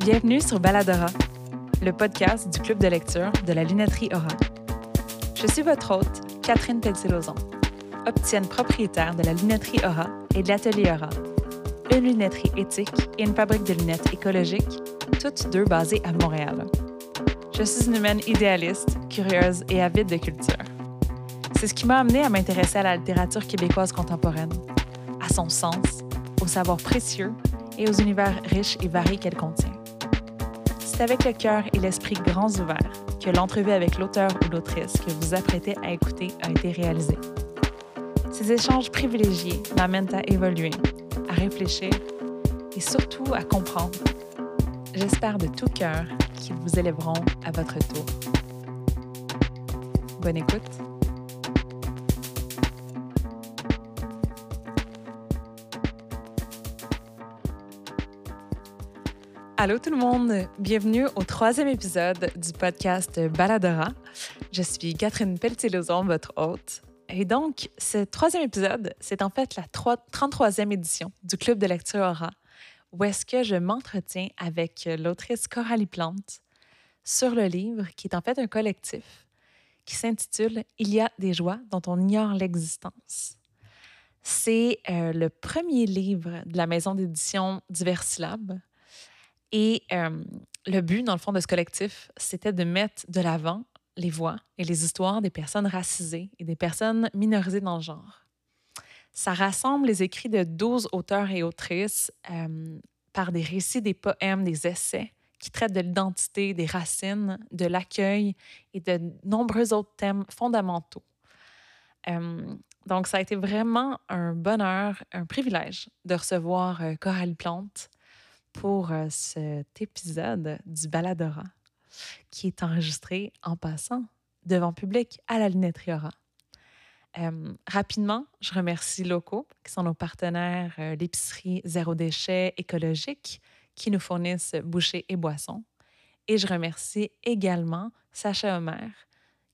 Bienvenue sur Baladora, le podcast du club de lecture de la lunetterie Aura. Je suis votre hôte, Catherine Pelletier-Lauzon, opticienne propriétaire de la lunetterie Aura et de l'atelier Aura, une lunetterie éthique et une fabrique de lunettes écologiques, toutes deux basées à Montréal. Je suis une humaine idéaliste, curieuse et avide de culture. C'est ce qui m'a amenée à m'intéresser à la littérature québécoise contemporaine, à son sens, aux savoirs précieux et aux univers riches et variés qu'elle contient. C'est avec le cœur et l'esprit grands ouverts que l'entrevue avec l'auteur ou l'autrice que vous apprêtez à écouter a été réalisée. Ces échanges privilégiés m'amènent à évoluer, à réfléchir et surtout à comprendre. J'espère de tout cœur qu'ils vous élèveront à votre tour. Bonne écoute. Allô tout le monde, bienvenue au troisième épisode du podcast Baladora. Je suis Catherine Pelletier-Lauzon, votre hôte. Et donc, ce troisième épisode, c'est en fait la 33e édition du Club de lecture Aura, où est-ce que je m'entretiens avec l'autrice Coralie Plante sur le livre qui est en fait un collectif qui s'intitule Il y a des joies dont on ignore l'existence. C'est euh, le premier livre de la maison d'édition Diversilab et le but, dans le fond, de ce collectif, c'était de mettre de l'avant les voix et les histoires des personnes racisées et des personnes minorisées dans le genre. Ça rassemble les écrits de 12 auteurs et autrices par des récits, des poèmes, des essais qui traitent de l'identité, des racines, de l'accueil et de nombreux autres thèmes fondamentaux. donc, ça a été vraiment un bonheur, un privilège de recevoir Coralie Plante, pour euh, cet épisode du Baladora qui est enregistré en passant devant public à la lunetterie Aura. Euh, rapidement, je remercie Locaux, qui sont nos partenaires, euh, l'épicerie Zéro Déchet écologique, qui nous fournissent bouchées et boissons. Et je remercie également Sacha Homer,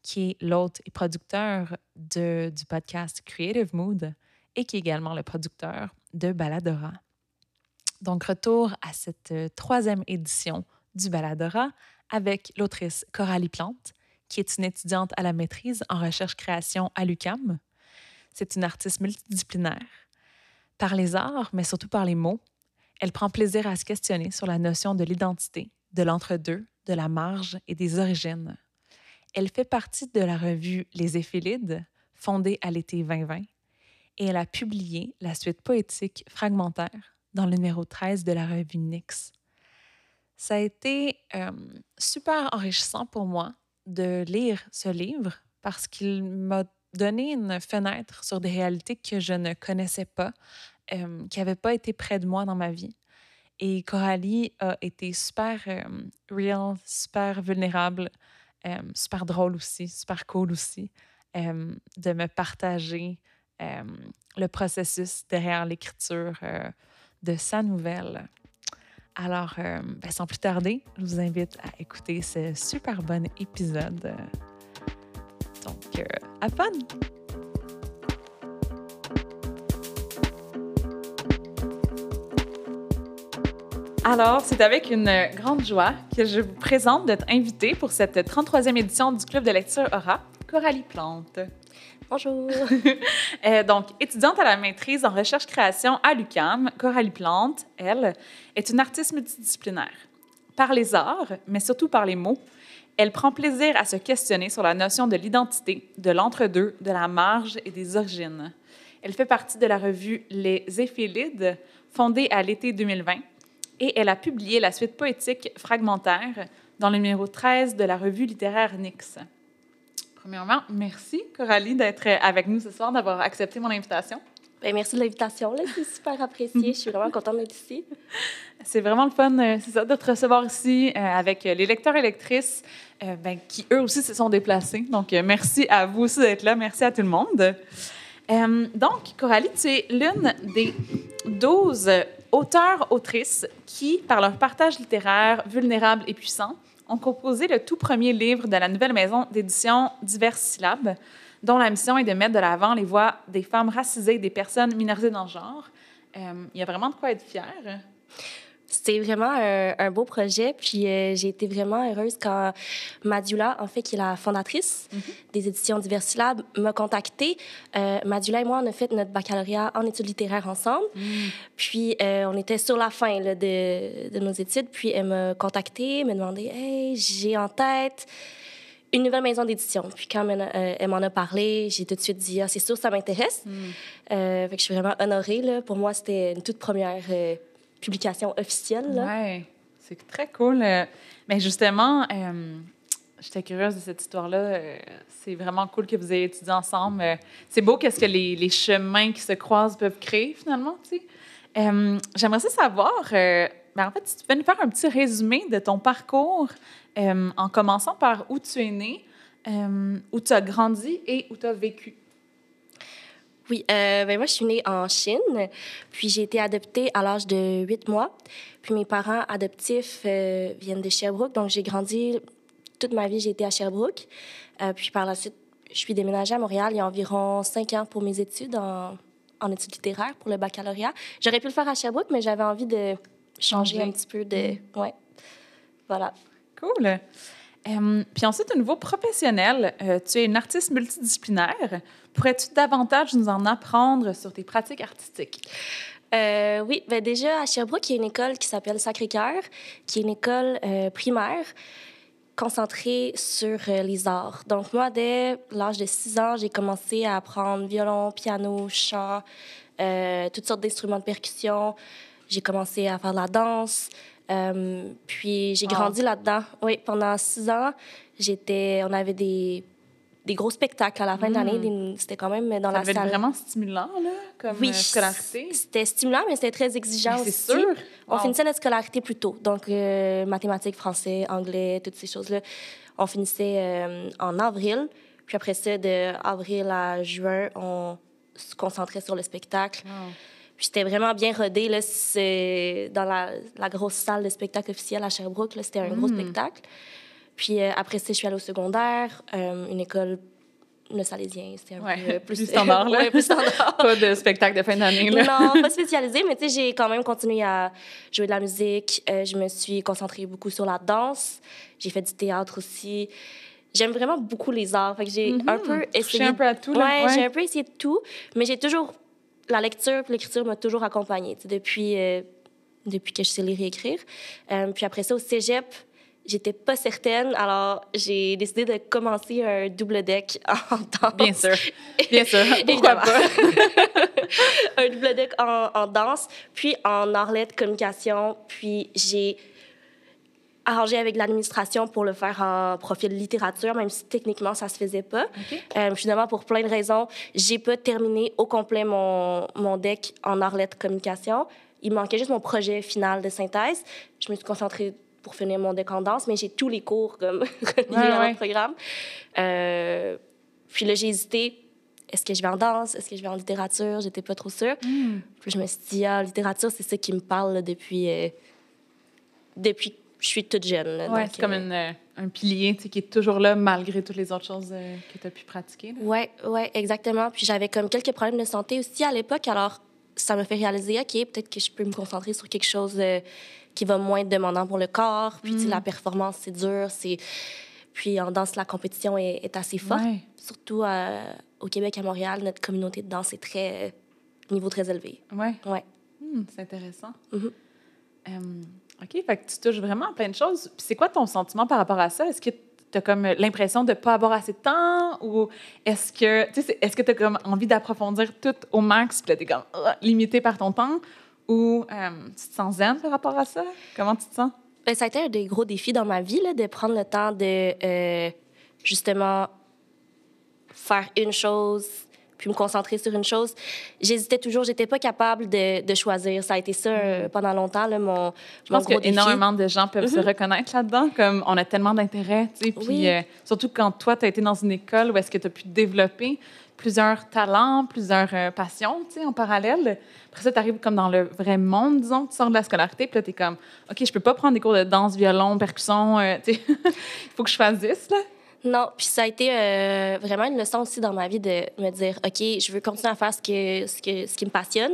qui est l'hôte et producteur du podcast Creative Mood et qui est également le producteur de Baladora. Donc, retour à cette euh, troisième édition du Baladora avec l'autrice Coralie Plante, qui est une étudiante à la maîtrise en recherche-création à l'UCAM. C'est une artiste multidisciplinaire. Par les arts, mais surtout par les mots, elle prend plaisir à se questionner sur la notion de l'identité, de l'entre-deux, de la marge et des origines. Elle fait partie de la revue Les Éphélides, fondée à l'été 2020, et elle a publié la suite poétique fragmentaire dans le numéro 13 de la revue Nix. Ça a été euh, super enrichissant pour moi de lire ce livre parce qu'il m'a donné une fenêtre sur des réalités que je ne connaissais pas, euh, qui n'avaient pas été près de moi dans ma vie. Et Coralie a été super euh, real, super vulnérable, super drôle aussi, super cool aussi, de me partager le processus derrière l'écriture de sa nouvelle. Alors, euh, ben, sans plus tarder, je vous invite à écouter ce super bon épisode. Donc, euh, à fun! Alors, c'est avec une grande joie que je vous présente d'être invitée pour cette 33e édition du Club de lecture Aura, Coralie Plante. Bonjour. Euh, donc, étudiante à la maîtrise en recherche-création à l'UCAM, Coralie Plante, elle, est une artiste multidisciplinaire. Par les arts, mais surtout par les mots, elle prend plaisir à se questionner sur la notion de l'identité, de l'entre-deux, de la marge et des origines. Elle fait partie de la revue Les Éphélides, fondée à l'été 2020, et elle a publié la suite poétique fragmentaire dans le numéro 13 de la revue littéraire Nix. Premièrement, merci Coralie d'être avec nous ce soir, d'avoir accepté mon invitation. Bien, merci de l'invitation. C'est super apprécié. Je suis vraiment contente d'être ici. C'est vraiment le fun euh, ça, de te recevoir ici euh, avec les lecteurs et lectrices euh, ben, qui, eux aussi, se sont déplacés. Donc, merci à vous aussi d'être là. Merci à tout le monde. donc, Coralie, tu es l'une des 12 auteurs-autrices qui, par leur partage littéraire vulnérable et puissant, ont composé le tout premier livre de la nouvelle maison d'édition Diverses syllabes, dont la mission est de mettre de l'avant les voix des femmes racisées des personnes minorisées dans le genre. Euh, il y a vraiment de quoi être fier. C'était vraiment un, un beau projet. Puis euh, j'ai été vraiment heureuse quand Madula, en fait, qui est la fondatrice des éditions Diversilab, m'a contactée. Euh, Madula et moi, on a fait notre baccalauréat en études littéraires ensemble. Puis euh, on était sur la fin là, de, de nos études. Puis elle m'a contactée, m'a demandé Hey, j'ai en tête une nouvelle maison d'édition. Puis quand elle, euh, m'en a parlé, j'ai tout de suite dit, ah, c'est sûr, ça m'intéresse. Euh, fait que je suis vraiment honorée. Là. Pour moi, c'était une toute première euh, publication officielle. Ouais, c'est très cool. Euh, Mais justement, euh, j'étais curieuse de cette histoire-là. Euh, C'est vraiment cool que vous ayez étudié ensemble. C'est beau qu'est-ce que les, chemins qui se croisent peuvent créer finalement. Tu sais. J'aimerais ça savoir. euh, ben, en fait, si tu peux nous faire un petit résumé de ton parcours en commençant par où tu es né, où tu as grandi et où tu as vécu. Oui, euh, ben moi, je suis née en Chine, puis j'ai été adoptée à l'âge de 8 mois. Puis mes parents adoptifs euh, viennent de Sherbrooke, donc j'ai grandi toute ma vie, j'ai été à Sherbrooke. Euh, puis par la suite, je suis déménagée à Montréal il y a environ 5 ans pour mes études en, en études littéraires, pour le baccalauréat. J'aurais pu le faire à Sherbrooke, mais j'avais envie de changer un petit peu de... Ouais, voilà. Cool. Puis ensuite, au niveau professionnel, tu es une artiste multidisciplinaire. Pourrais-tu davantage nous en apprendre sur tes pratiques artistiques? Euh, oui, ben déjà, à Sherbrooke, il y a une école qui s'appelle Sacré-Cœur, qui est une école euh, primaire concentrée sur euh, les arts. Donc, moi, dès l'âge de 6 ans, j'ai commencé à apprendre violon, piano, chant, toutes sortes d'instruments de percussion. J'ai commencé à faire de la danse. Puis, j'ai Wow. grandi là-dedans. Oui, pendant 6 ans, j'étais... On avait des, des gros spectacles à la fin de l'année. des- C'était quand même dans Ça la devait être salle. vraiment stimulant, là, comme Oui, euh, scolarité. c'était stimulant, mais c'était très exigeant Mais aussi. C'est sûr. On Wow. finissait notre scolarité plus tôt. Donc, euh, mathématiques, français, anglais, toutes ces choses-là. On finissait euh, en avril. Puis après ça, de avril à juin, on se concentrait sur le spectacle. Wow. Puis c'était vraiment bien rodé. Là, c'est dans la, la grosse salle de spectacle officielle à Sherbrooke. là, C'était un gros Mm. spectacle. Puis euh, après ça, je suis allée au secondaire, euh, une école, le Salésien. C'était un Ouais, peu plus standard, là. Ouais, plus standard. Pas de spectacle de fin d'année. Non, pas spécialisée, mais tu sais, j'ai quand même continué à jouer de la musique. Euh, je me suis concentrée beaucoup sur la danse. J'ai fait du théâtre aussi. J'aime vraiment beaucoup les arts. Fait que j'ai un peu essayé. un peu à tout, là. Ouais, Ouais. j'ai un peu essayé de tout, mais j'ai toujours la lecture, l'écriture m'a toujours accompagnée. tu sais, depuis euh, depuis que je sais lire et écrire. Euh, puis après ça, au cégep. J'étais pas certaine, alors j'ai décidé de commencer un double deck en danse. Bien sûr. Bien sûr. Pourquoi Évidemment. pas? un double deck en, en danse, puis en arlette communication, puis j'ai arrangé avec l'administration pour le faire en profil littérature, même si techniquement ça se faisait pas. Euh, finalement, pour plein de raisons, j'ai pas terminé au complet mon, mon deck en arlette communication. Il me manquait juste mon projet final de synthèse. Je me suis concentrée pour finir mon danse, mais j'ai tous les cours comme reliés Ouais, à ouais. mon programme. Euh, puis là, j'ai hésité. Est-ce que je vais en danse? Est-ce que je vais en littérature? J'étais pas trop sûre. Hmm. Puis je me suis dit, ah, littérature, c'est ça qui me parle là, depuis, euh, depuis que je suis toute jeune. là. Ouais, c'est comme euh, une, euh, un pilier tu sais, qui est toujours là malgré toutes les autres choses que tu as pu pratiquer. là. Ouais, ouais, exactement. Puis j'avais comme quelques problèmes de santé aussi à l'époque, alors ça me fait réaliser, OK, peut-être que je peux me concentrer sur quelque chose qui va moins être demandant pour le corps. Puis, tu sais, la performance, c'est dur. C'est... Puis en danse, la compétition est, est assez forte. Ouais. Surtout euh, au Québec, à Montréal, notre communauté de danse est très... euh, niveau très élevé. Ouais. Ouais. Hmm, c'est intéressant. Mhm. Euh, OK, fait que tu touches vraiment à plein de choses. Puis c'est quoi ton sentiment par rapport à ça? Est-ce que tu as comme l'impression de ne pas avoir assez de temps? Ou est-ce que tu est-ce que as comme envie d'approfondir tout au max? Puis là, tu es comme limité par ton temps? Ou euh, tu te sens zen par rapport à ça? Comment tu te sens? Ben, ça a été un des gros défis dans ma vie, là, de prendre le temps de euh, justement faire une chose, puis me concentrer sur une chose. J'hésitais toujours, j'étais pas capable de, de choisir. Ça a été ça euh, pendant longtemps, là, mon. Je mon pense gros que défi. énormément de gens peuvent se reconnaître là-dedans, comme on a tellement d'intérêt, tu sais, puis Oui. euh, surtout quand toi, tu as été dans une école où est-ce que tu as pu développer plusieurs talents, plusieurs euh, passions, tu sais, en parallèle. Après ça, tu arrives comme dans le vrai monde, disons, tu sors de la scolarité, puis là, tu es comme, OK, je peux pas prendre des cours de danse, violon, percussion, euh, tu sais, il faut que je fasse 10, là. Non, puis ça a été euh, vraiment une leçon aussi dans ma vie de me dire, OK, je veux continuer à faire ce, que, ce, que, ce qui me passionne,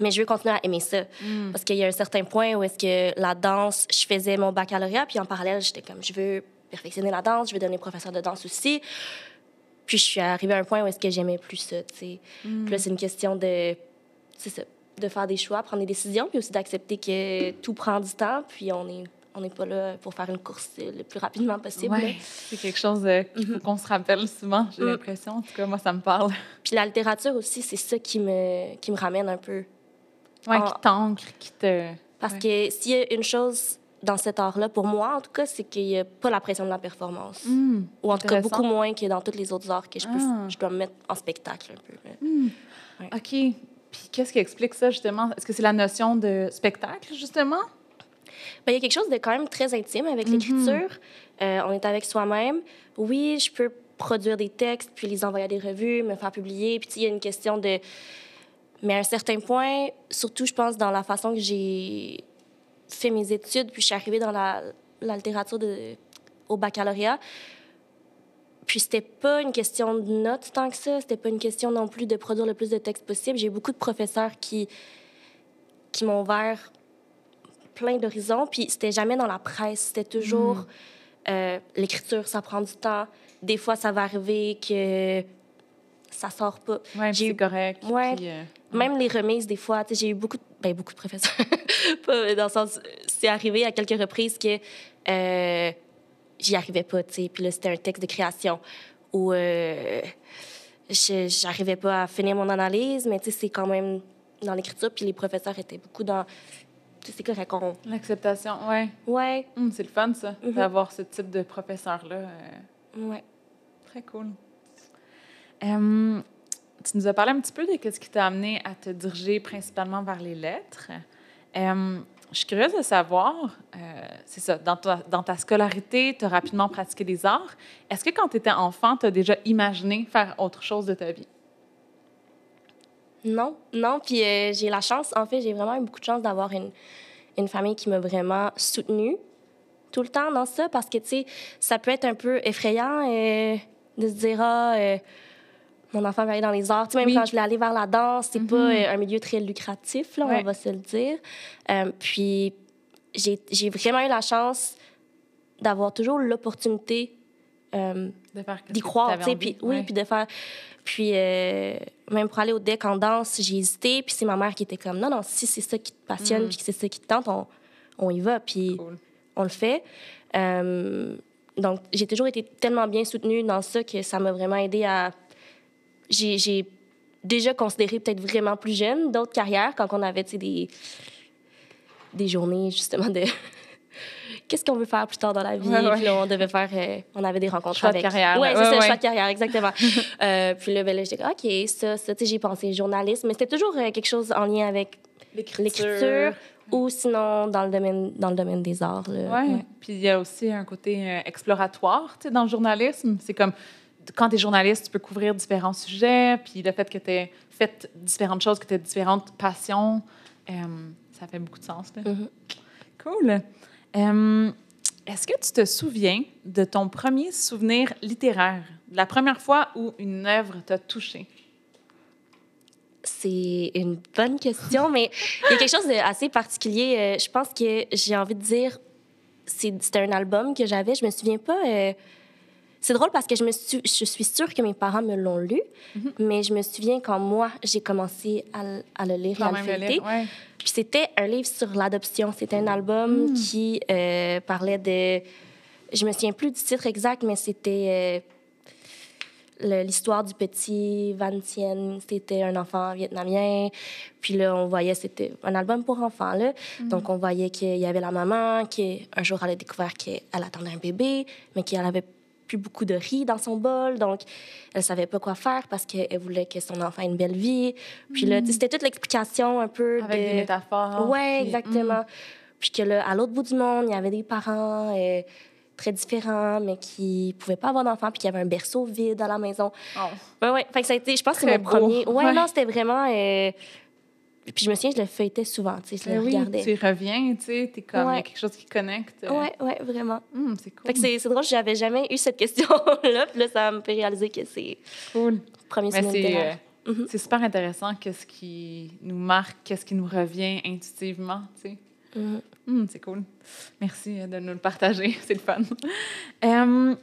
mais je veux continuer à aimer ça. Mm. Parce qu'il y a un certain point où est-ce que la danse, je faisais mon baccalauréat, puis en parallèle, j'étais comme, je veux perfectionner la danse, je veux devenir professeur de danse aussi. Puis je suis arrivée à un point où est-ce que j'aimais plus ça, tu sais. Puis là, c'est une question de, c'est ça, de faire des choix, prendre des décisions, puis aussi d'accepter que tout prend du temps, puis on est on n'est pas là pour faire une course euh, le plus rapidement possible. Ouais, c'est quelque chose euh, qu'il faut qu'on se rappelle souvent, j'ai Mm. l'impression. En tout cas, moi, ça me parle. Puis la littérature aussi, c'est ça qui me, qui me ramène un peu. Ouais, Ah. qui t'ancre, qui te. Parce Ouais. que s'il y a une chose dans cet art-là, pour moi en tout cas, c'est qu'il n'y a pas la pression de la performance. Mm. Ou en tout cas, beaucoup moins que dans tous les autres arts que je, peux, Ah. je dois me mettre en spectacle un peu. Mm. Ouais. OK. Puis qu'est-ce qui explique ça, justement? Est-ce que c'est la notion de spectacle, justement? Ben, il y a quelque chose de quand même très intime avec Mhm. l'écriture. Euh, on est avec soi-même. Oui, je peux produire des textes, puis les envoyer à des revues, me faire publier. Puis il y a une question de... Mais à un certain point, surtout, je pense, dans la façon que j'ai fait mes études, puis je suis arrivée dans la, la littérature de, au baccalauréat, puis c'était pas une question de notes tant que ça, c'était pas une question non plus de produire le plus de textes possible. J'ai beaucoup de professeurs qui, qui m'ont ouvert plein d'horizons, puis c'était jamais dans la presse, c'était toujours Mm. euh, l'écriture, ça prend du temps. Des fois, ça va arriver que ça sort pas. Oui, J'ai eu- correct. Ouais. Puis, euh, Même les remises, des fois, j'ai eu beaucoup de, ben, beaucoup de professeurs. pas dans le sens, c'est arrivé à quelques reprises que euh, j'y arrivais pas, tu sais. Puis là, c'était un texte de création où euh, j'arrivais pas à finir mon analyse, mais tu sais, c'est quand même dans l'écriture. Puis les professeurs étaient beaucoup dans. Tu sais, c'est correct, on. L'acceptation, oui. Ouais, c'est le fun, ça, Mhm. d'avoir ce type de professeur-là. euh, ouais. Très cool. Euh, tu nous as parlé un petit peu de ce qui t'a amené à te diriger principalement vers les lettres. Je suis curieuse de savoir, euh, c'est ça, dans ta, scolarité, tu as rapidement pratiqué des arts. Est-ce que quand tu étais enfant, tu as déjà imaginé faire autre chose de ta vie? Non, non. Puis euh, j'ai la chance, en fait, j'ai vraiment eu beaucoup de chance d'avoir une, une famille qui m'a vraiment soutenue tout le temps dans ça parce que, tu sais, ça peut être un peu effrayant euh, de se dire, ah, mon enfant va aller dans les arts. Tu sais, même Oui. quand je voulais aller vers la danse, c'est pas Mhm. euh, un milieu très lucratif, là, Ouais. on va se le dire. Euh, puis j'ai vraiment eu la chance d'avoir toujours l'opportunité euh, d'y croire, tu sais, puis oui, puis de faire puis euh, même pour aller au deck en danse, j'ai hésité, puis c'est ma mère qui était comme non non, si c'est ça qui te passionne, Mm. puis que c'est ça qui te tente, on, on y va, puis Cool. on le fait. Euh, donc j'ai toujours été tellement bien soutenue dans ça que ça m'a vraiment aidé à j'ai déjà considéré peut-être vraiment plus jeune d'autres carrières quand on avait des des journées justement de qu'est-ce qu'on veut faire plus tard dans la vie? Ouais, ouais. puis là, on devait faire euh, on avait des rencontres Choix de avec carrière, ouais, là. c'est Ouais, ça choix de carrière exactement Euh, puis là ben, là, j'étais ok ça ça tu sais j'ai pensé journaliste mais c'était toujours euh, quelque chose en lien avec l'écriture ou sinon dans le domaine dans le domaine des arts. Oui. Puis il y a aussi un côté exploratoire tu sais, dans le journalisme. C'est comme quand tu es journaliste, tu peux couvrir différents sujets. Puis le fait que tu aies fait différentes choses, que tu aies différentes passions, euh, ça fait beaucoup de sens. Là. Mhm. Cool. Euh, Est-ce que tu te souviens de ton premier souvenir littéraire, de la première fois où une œuvre t'a touché? C'est une bonne question, mais il y a quelque chose d'assez particulier. Euh, je pense que j'ai envie de dire, c'était un album que j'avais. Je me souviens pas. euh, C'est drôle parce que je, me suis, je suis sûre que mes parents me l'ont lu, Mhm. mais je me souviens quand moi, j'ai commencé à, le- à le lire à le feuilleter. ouais. Puis c'était un livre sur l'adoption. C'était un album Mm. qui euh, parlait de. Je me souviens plus du titre exact, mais c'était euh, l'histoire du petit Van Tien. C'était un enfant vietnamien. Puis là, on voyait, c'était un album pour enfants. Là. Mm. Donc, on voyait qu'il y avait la maman qui, un jour, elle a découvert qu'elle attendait un bébé, mais qu'elle avait plus beaucoup de riz dans son bol. Donc, elle savait pas quoi faire parce qu'elle voulait que son enfant ait une belle vie. Puis là, tu sais, c'était toute l'explication un peu. Avec de... des métaphores. Ouais, puis- exactement. Puis que là, à l'autre bout du monde, il y avait des parents euh, très différents, mais qui pouvaient pas avoir d'enfants, puis qu'il y avait un berceau vide à la maison. Oh. Ouais, ouais. Fait que ça a été, je pense que c'est mon premier. Ouais, Ouais. non, c'était vraiment. euh, Puis je me souviens, je le feuilletais souvent, tu sais, je le oui, regardais. tu reviens, tu sais, t'es comme, y a quelque chose qui connecte. Ouais, ouais, vraiment. hum, c'est cool. Fait que c'est c'est drôle, j'avais jamais eu cette question-là. Puis là, ça me fait réaliser que c'est cool. premier c'est, euh, Mhm. c'est super intéressant qu'est-ce qui nous marque, qu'est-ce qui nous revient intuitivement, tu sais. Mhm. Hum, c'est cool. Merci euh, de nous le partager, c'est le fun. Euh,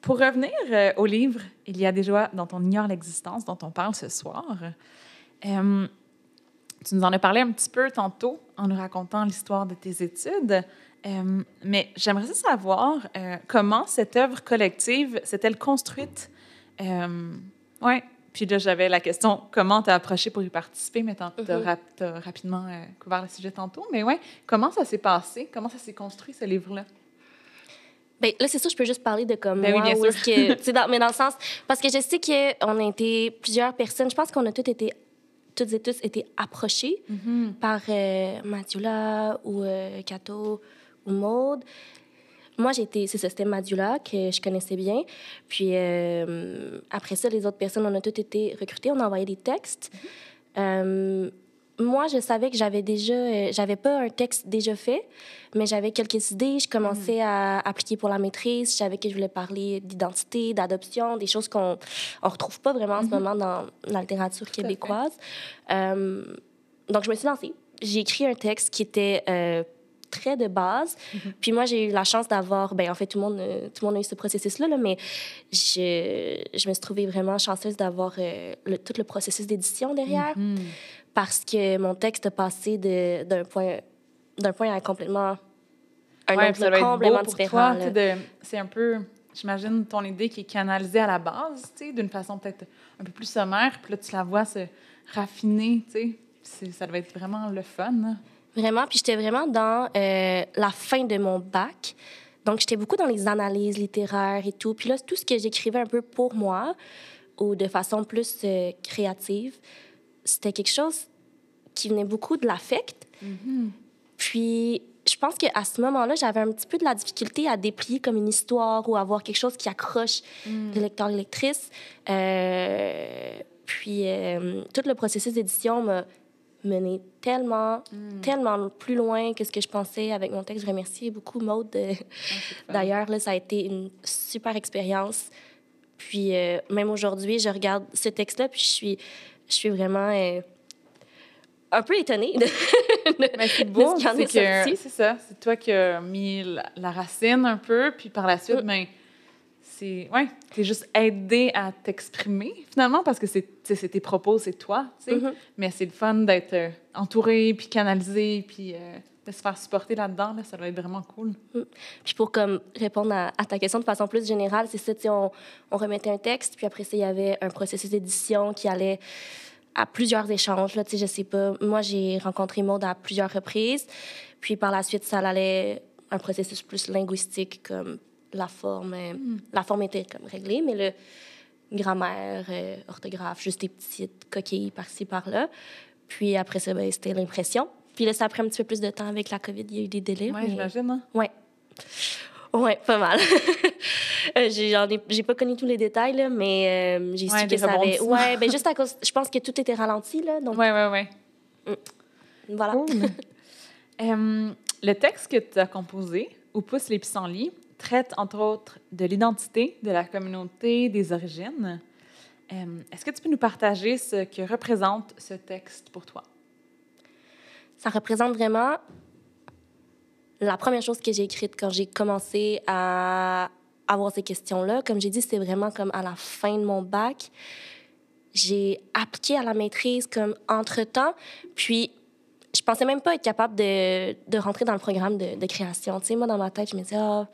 pour revenir euh, au livre, Il y a des joies dont on ignore l'existence, dont on parle ce soir. Euh, tu nous en as parlé un petit peu tantôt en nous racontant l'histoire de tes études. Euh, mais j'aimerais savoir euh, comment cette œuvre collective s'est-elle construite? Euh, oui. Puis là, j'avais la question comment t'as approché pour y participer, mais t'as rap- t'as rapidement euh, couvert le sujet tantôt. Mais ouais, comment ça s'est passé? Comment ça s'est construit, ce livre-là? Ben, là, c'est sûr, je peux juste parler de comme Ben oui, moi, bien où sûr. que, dans, mais dans le sens, parce que je sais qu'on a été plusieurs personnes, je pense qu'on a toutes été, toutes et tous été approchés par euh, Mathiula ou euh, Cato ou Maude. Moi, j'ai été, c'est ça, c'était Madula que je connaissais bien. Puis euh, après ça, les autres personnes, on a toutes été recrutées, on a envoyé des textes. Euh, moi, je savais que j'avais déjà, euh, j'avais pas un texte déjà fait, mais j'avais quelques idées. Je commençais à appliquer pour la maîtrise. Je savais que je voulais parler d'identité, d'adoption, des choses qu'on on retrouve pas vraiment en ce moment dans la littérature québécoise. Euh, donc, je me suis lancée. J'ai écrit un texte qui était euh, très de base. Puis moi, j'ai eu la chance d'avoir... Ben, en fait, tout le monde, euh, tout le monde a eu ce processus-là, là, mais je, je me suis trouvée vraiment chanceuse d'avoir euh, tout le processus d'édition derrière Mhm. Parce que mon texte a passé d'un point, d'un point à complètement un Ouais, autre ça complètement différent. C'est un peu, j'imagine, ton idée qui est canalisée à la base, tu sais, d'une façon peut-être un peu plus sommaire, puis là, tu la vois se raffiner, tu sais. Ça doit être vraiment le fun. hein. Vraiment, puis j'étais vraiment dans euh, la fin de mon bac. Donc, j'étais beaucoup dans les analyses littéraires et tout. Puis là, tout ce que j'écrivais un peu pour moi ou de façon plus euh, créative, c'était quelque chose qui venait beaucoup de l'affect. Puis, je pense qu'à ce moment-là, j'avais un petit peu de la difficulté à déplier comme une histoire ou avoir quelque chose qui accroche le lecteur et lectrice. Euh, puis, euh, tout le processus d'édition m'a mené tellement, tellement plus loin que ce que je pensais avec mon texte. Je remercie beaucoup Maude. euh, D'ailleurs, ça a été une super expérience. Puis, euh, même aujourd'hui, je regarde ce texte-là, puis je suis, je suis vraiment euh, un peu étonnée de, de- Mais c'est beau, ce c'est que c'est ça, c'est toi qui as mis la, la racine un peu, puis par la suite, Mm. ben, c'est, ouais, t'es juste aidé à t'exprimer finalement parce que c'est, c'est tes propos, c'est toi, tu sais. Mhm. Mais c'est le fun d'être euh, entouré, puis canalisé, puis euh, de se faire supporter là-dedans, là, ça doit être vraiment cool. Puis pour comme répondre à, à ta question de façon plus générale, c'est ça, on, on remettait un texte, puis après ça, il y avait un processus d'édition qui allait à plusieurs échanges. Là, je sais pas. Moi, j'ai rencontré Maud à plusieurs reprises. Puis par la suite, ça allait un processus plus linguistique, comme la forme. euh, La forme était comme réglée, mais le grammaire, euh, orthographe, juste des petites coquilles par-ci, par-là. Puis après ça, ben, c'était l'impression. Puis là, ça a pris un petit peu plus de temps avec la COVID. Il y a eu des délais. Ouais, mais- j'imagine. Hein? Ouais. Ouais, pas mal. Euh, j'ai, j'en ai, j'ai pas connu tous les détails, là, mais euh, j'ai Ouais, su que ça avait... Ouais, ben juste à cause... Je pense que tout était ralenti, là, donc Ouais, ouais, ouais. voilà. Cool. Euh, le texte que tu as composé, Où pousse les pissenlits, traite entre autres de l'identité, de la communauté, des origines. Euh, Est-ce que tu peux nous partager ce que représente ce texte pour toi? Ça représente vraiment la première chose que j'ai écrite quand j'ai commencé à avoir ces questions-là. Comme j'ai dit, c'était vraiment comme à la fin de mon bac. J'ai appliqué à la maîtrise comme entre-temps, puis je pensais même pas être capable de, de rentrer dans le programme de, de création. Tu sais, moi, dans ma tête, je me disais, ah,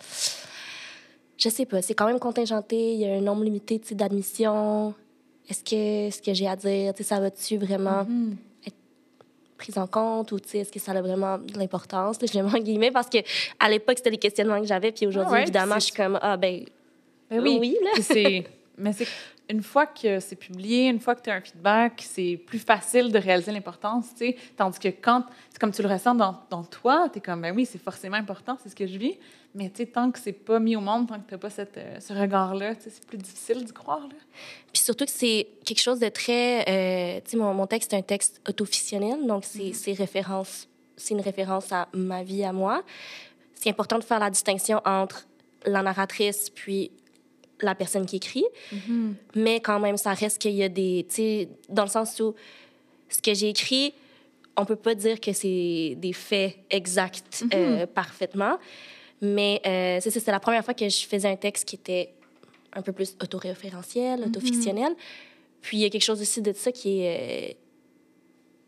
je sais pas, c'est quand même contingenté, il y a un nombre limité tu sais, d'admission. Est-ce que ce que j'ai à dire, ça va-tu vraiment? Être prise en compte ou est-ce que ça a vraiment de l'importance? Je le mets en guillemets parce que à l'époque, c'était des questionnements que j'avais, puis aujourd'hui, Ah ouais, évidemment, je suis comme, ah, ben, Ben oui, Oui, là. Mais c'est une fois que c'est publié, une fois que tu as un feedback, c'est plus facile de réaliser l'importance, tu sais. Tandis que quand, c'est comme tu le ressens dans, dans toi, tu es comme, ben oui, c'est forcément important, c'est ce que je vis. Mais tu sais, tant que c'est pas mis au monde, tant que tu n'as pas cette, euh, ce regard-là, c'est plus difficile d'y croire, là. Puis surtout que c'est quelque chose de très... Euh, tu sais, mon, mon, texte est un texte auto-fictionnel, donc c'est mm-hmm. référence, c'est une référence à ma vie, à moi. C'est important de faire la distinction entre la narratrice puis la personne qui écrit. Mm-hmm. Mais quand même, ça reste qu'il y a des. Tu sais, dans le sens où ce que j'ai écrit, on peut pas dire que c'est des faits exacts euh, mm-hmm. parfaitement. Mais euh, c'est c'était la première fois que je faisais un texte qui était un peu plus autoréférentiel, mm-hmm. autofictionnel. Puis il y a quelque chose aussi de ça qui est. Euh,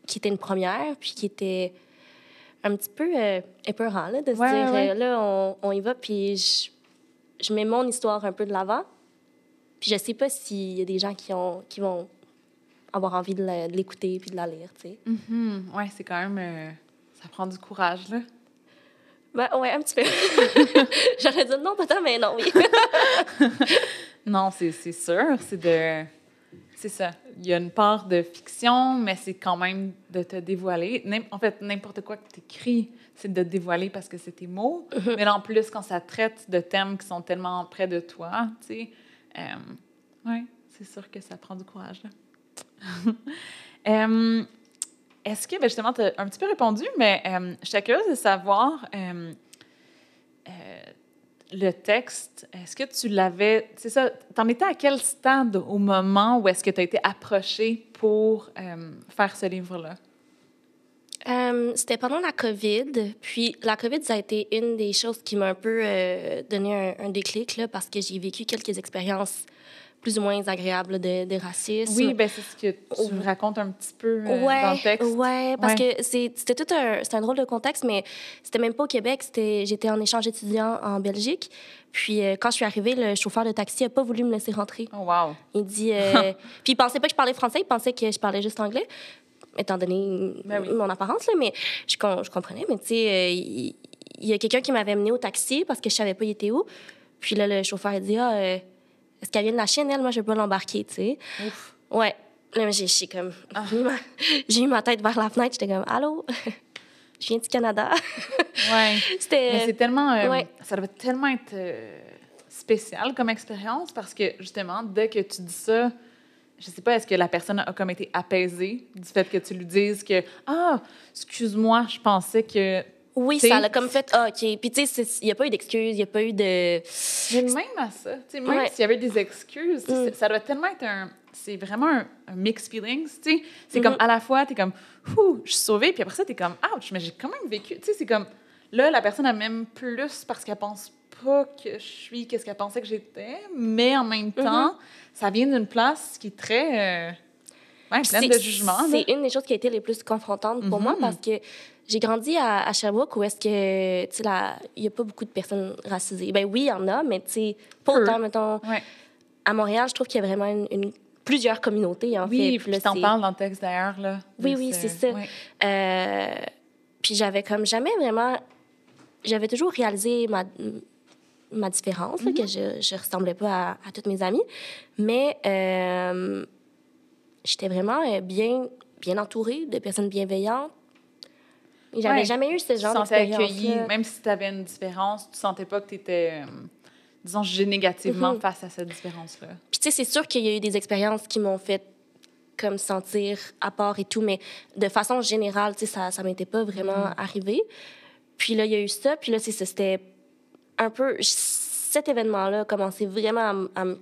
qui était une première, puis qui était un petit peu épeurant, là, de se dire, là, on, on, y va, puis je je mets mon histoire un peu de l'avant. Puis je sais pas s'il y a des gens qui, ont, qui vont avoir envie de l'écouter puis de la lire, tu sais. Mm Ouais, c'est quand même... Euh, ça prend du courage, là. Ben, ouais, un petit peu. J'aurais dit non, peut-être, mais non, oui. non, c'est sûr. C'est de... C'est ça. Il y a une part de fiction, mais c'est quand même de te dévoiler. En fait, n'importe quoi que tu écris, c'est de te dévoiler parce que c'est tes mots. Mm-hmm. Mais en plus, quand ça traite de thèmes qui sont tellement près de toi, tu sais, euh, oui, c'est sûr que ça prend du courage. euh, Est-ce que, ben justement, tu as un petit peu répondu, mais euh, je suis curieuse de savoir euh, euh, le texte. Est-ce que tu l'avais. C'est ça, t'en étais à quel stade au moment où est-ce que tu as été approché pour faire ce livre-là? Euh, c'était pendant la COVID. Puis la COVID, ça a été une des choses qui m'a un peu euh, donné un, déclic, là, parce que j'ai vécu quelques expériences plus ou moins agréables de, de racisme. Oui, ben c'est ce que tu me racontes un petit peu euh, dans le texte. Oui, parce que c'était tout un, un drôle de contexte, mais c'était même pas au Québec. J'étais en échange étudiant en Belgique. Puis quand je suis arrivée, le chauffeur de taxi n'a pas voulu me laisser rentrer. Oh, wow. Il dit... puis il pensait pas que je parlais français, il pensait que je parlais juste anglais étant donné ben mon apparence, là, mais je, je comprenais. Mais tu sais, euh, il y, a quelqu'un qui m'avait amené au taxi parce que je savais pas il était où. Puis là, le chauffeur a dit, ah, euh, est-ce qu'elle vient de la Chine, elle? Moi, je peux pas l'embarquer, tu sais. Ouais. Là, j'ai comme... Ah. J'ai eu ma tête vers la fenêtre. J'étais comme, allô? je viens du Canada. ouais. C'était... c'est tellement... Euh, ça devait tellement être spécial comme expérience parce que, justement, dès que tu dis ça je sais pas, est-ce que la personne a comme été apaisée du fait que tu lui dises que Ah, excuse-moi, je pensais que. Oui, ça l'a comme fait ah, OK. Puis, tu sais, il n'y a pas eu d'excuses, il n'y a pas eu de. Mais même à ça, tu sais, même s'il y avait des excuses, mm. ça doit tellement être un. C'est vraiment un, mixed feelings, tu sais. C'est comme mm-hmm. à la fois, tu es comme, ouh, je suis sauvée, puis après ça, tu es comme, ouch, mais j'ai quand même vécu. Tu sais, c'est comme, là, la personne a même plus parce qu'elle pense pas que je suis qu'est-ce qu'elle pensait que j'étais, mais en même mm-hmm. temps, ça vient d'une place qui est très euh, pleine de jugement. C'est une des choses qui a été les plus confrontantes pour moi mm-hmm. parce que j'ai grandi à, Sherbrooke où est-ce que, tu sais, il n'y a pas beaucoup de personnes racisées. Ben oui, il y en a, mais tu sais, pas autant, mettons. À Montréal, je trouve qu'il y a vraiment une, plusieurs communautés, en oui, fait. Oui, puis t'en parles dans le texte d'ailleurs, là. Oui, oui, c'est ça. Euh, puis j'avais comme jamais vraiment... J'avais toujours réalisé ma ma différence, que mhm. je ne ressemblais pas à, toutes mes amies. Mais euh, j'étais vraiment euh, bien, bien entourée de personnes bienveillantes. J'avais jamais eu ce genre d'expérience. Même si tu avais une différence, tu sentais pas que tu étais, euh, disons, jugée négativement mhm. face à cette différence-là. Puis tu sais, c'est sûr qu'il y a eu des expériences qui m'ont fait comme sentir à part et tout, mais de façon générale, tu sais, ça ne m'était pas vraiment mhm. arrivé. Puis là, il y a eu ça, puis là, c'était un peu. Cet événement-là a commencé vraiment à, me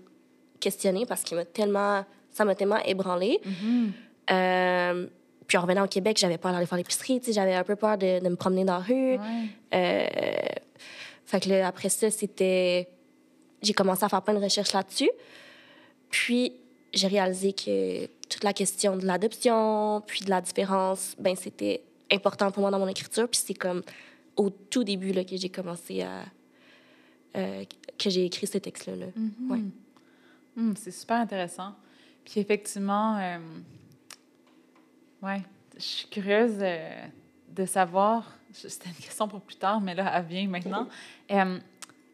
questionner parce qu'il m'a tellement. Ça m'a tellement ébranlé. Mm-hmm. Euh, puis en revenant au Québec, j'avais peur d'aller faire l'épicerie, j'avais un peu peur de, me promener dans la rue. Euh, fait que là, après ça, c'était. J'ai commencé à faire plein de recherches là-dessus. Puis j'ai réalisé que toute la question de l'adoption, puis de la différence, ben c'était important pour moi dans mon écriture. Puis c'est comme au tout début là, que j'ai commencé à, euh, que j'ai écrit ce texte-là. Mm-hmm. ouais. Mm, c'est super intéressant. Puis effectivement, euh, ouais, je suis curieuse euh, de savoir, c'était une question pour plus tard, mais là, elle vient maintenant.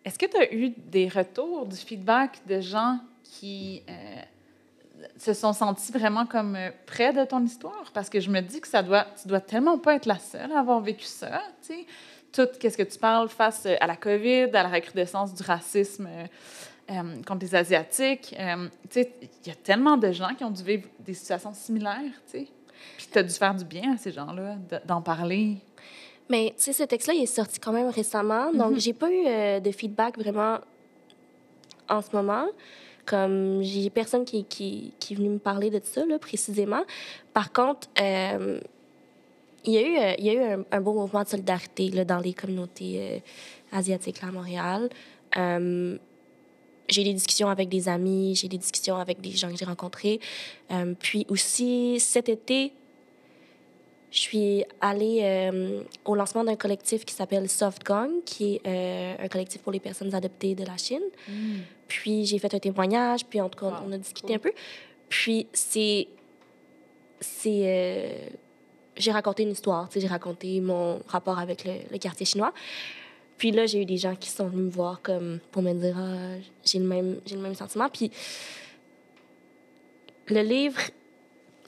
Est-ce que tu as eu des retours, du feedback de gens qui se sont sentis vraiment comme près de ton histoire? Parce que je me dis que ça doit, tu dois tellement pas être la seule à avoir vécu ça, tu sais. Tout, qu'est-ce que tu parles face à la COVID, à la recrudescence du racisme euh, contre les Asiatiques. sais, il y a tellement de gens qui ont dû vivre des situations similaires, tu. Puis tu as dû faire du bien à ces gens-là d'en parler. Mais tu sais, ce texte-là, il est sorti quand même récemment, donc mm-hmm. j'ai pas eu de feedback vraiment en ce moment. Comme j'ai personne qui, qui, qui, est venu me parler de ça, là, précisément. Par contre, euh, il y a eu, euh, il y a eu un, beau mouvement de solidarité là, dans les communautés euh, asiatiques là, à Montréal. j'ai des discussions avec des amis, j'ai des discussions avec des gens que j'ai rencontrés. puis aussi, cet été, je suis allée euh, au lancement d'un collectif qui s'appelle Soft Gong, qui est euh, un collectif pour les personnes adoptées de la Chine. Mm. Puis j'ai fait un témoignage, puis en tout cas, on a discuté un peu. Puis c'est. c'est euh, j'ai raconté une histoire, j'ai raconté mon rapport avec le, quartier chinois. Puis là, j'ai eu des gens qui sont venus me voir comme pour me dire ah, j'ai le même j'ai le même sentiment. Puis le livre,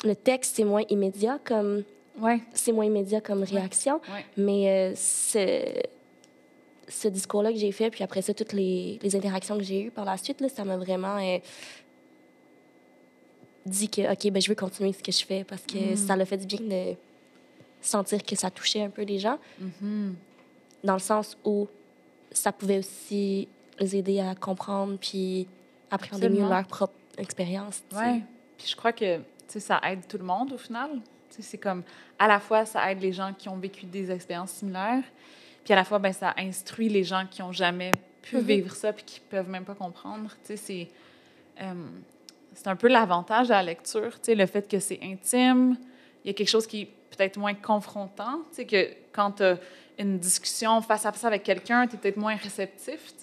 le texte, c'est moins immédiat comme Ouais. C'est moins immédiat comme réaction. Mais euh, ce, discours-là que j'ai fait, puis après ça, toutes les, interactions que j'ai eues par la suite, là, ça m'a vraiment euh, dit que, OK, ben, je veux continuer ce que je fais parce que mm. ça l'a fait du bien de sentir que ça touchait un peu les gens. Mm-hmm. Dans le sens où ça pouvait aussi les aider à comprendre puis appréhender mieux leur propre expérience. Oui. Puis je crois que ça aide tout le monde au final. C'est comme, à la fois, ça aide les gens qui ont vécu des expériences similaires, puis à la fois, ben, ça instruit les gens qui n'ont jamais pu mm-hmm. vivre ça puis qui ne peuvent même pas comprendre. C'est euh, c'est un peu l'avantage de la lecture, le fait que c'est intime. Il y a quelque chose qui peut-être moins confrontant, que quand tu as une discussion face à face avec quelqu'un, tu es peut-être moins réceptif,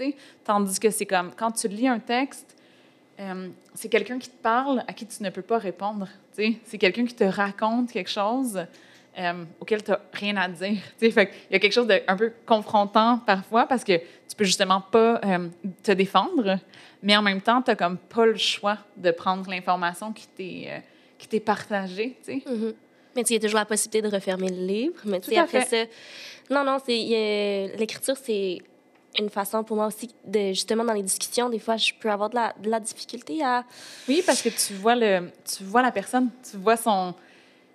tandis que c'est comme quand tu lis un texte, euh, c'est quelqu'un qui te parle à qui tu ne peux pas répondre. C'est quelqu'un qui te raconte quelque chose euh, auquel tu n'as rien à dire. Fait Il y a quelque chose d'un peu confrontant parfois parce que tu peux justement pas euh, te défendre, mais en même temps, tu n'as comme pas le choix de prendre l'information qui t'est t'est partagée. Mm-hmm. Mais il y a toujours la possibilité de refermer le livre. Mais après ça, non, non, l'écriture, c'est une façon pour moi aussi de justement dans les discussions des fois je peux avoir de la, de la difficulté à oui parce que tu vois le tu vois la personne tu vois son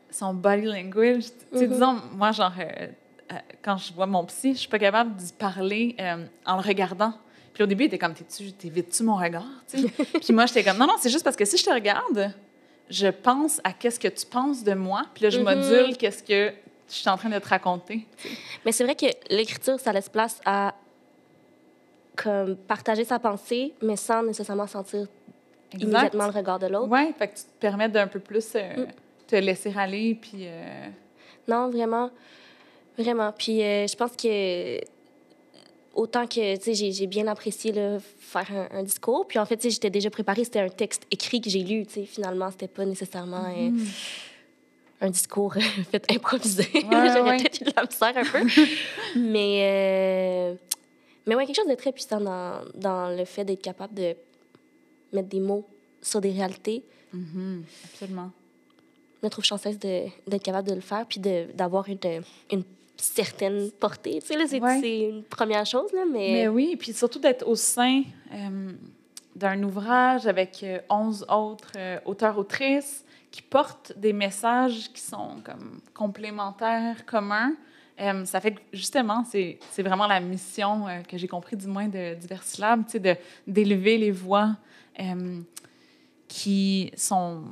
son body language tu sais mm-hmm. disons moi genre euh, euh, quand je vois mon psy je suis pas capable d'y parler euh, en le regardant puis au début il était comme t'es-tu t'évites-tu mon regard tu sais? Puis moi j'étais comme non non c'est juste parce que si je te regarde je pense à qu'est-ce que tu penses de moi puis là je mm-hmm. module qu'est-ce que je suis en train de te raconter mais c'est vrai que l'écriture ça laisse place à comme partager sa pensée, mais sans nécessairement sentir immédiatement le regard de l'autre. Oui, fait que tu te permets d'un peu plus euh, mm. te laisser aller, puis... Euh, non, vraiment, vraiment. Puis euh, je pense que autant que, tu sais, j'ai bien apprécié le faire un, discours. Puis en fait, tu sais, j'étais déjà préparée. C'était un texte écrit que j'ai lu, tu sais. Finalement, c'était pas nécessairement mm-hmm. un discours fait improvisé. J'aurais peut-être eu de la misère un peu. Mais mais ouais, quelque chose de très puissant dans, dans le fait d'être capable de mettre des mots sur des réalités. Mm-hmm. Absolument. Je me trouve chanceuse d'être capable de le faire puis d'avoir une, une certaine portée. Tu sais, c'est une première chose, là, mais... Mais oui, puis surtout d'être au sein euh, d'un ouvrage avec 11 euh, autres euh, auteurs-autrices qui portent des messages qui sont comme complémentaires, communs, euh, ça fait que, justement, c'est vraiment la mission que j'ai compris, du moins, de Diversilab, d'élever les voix qui sont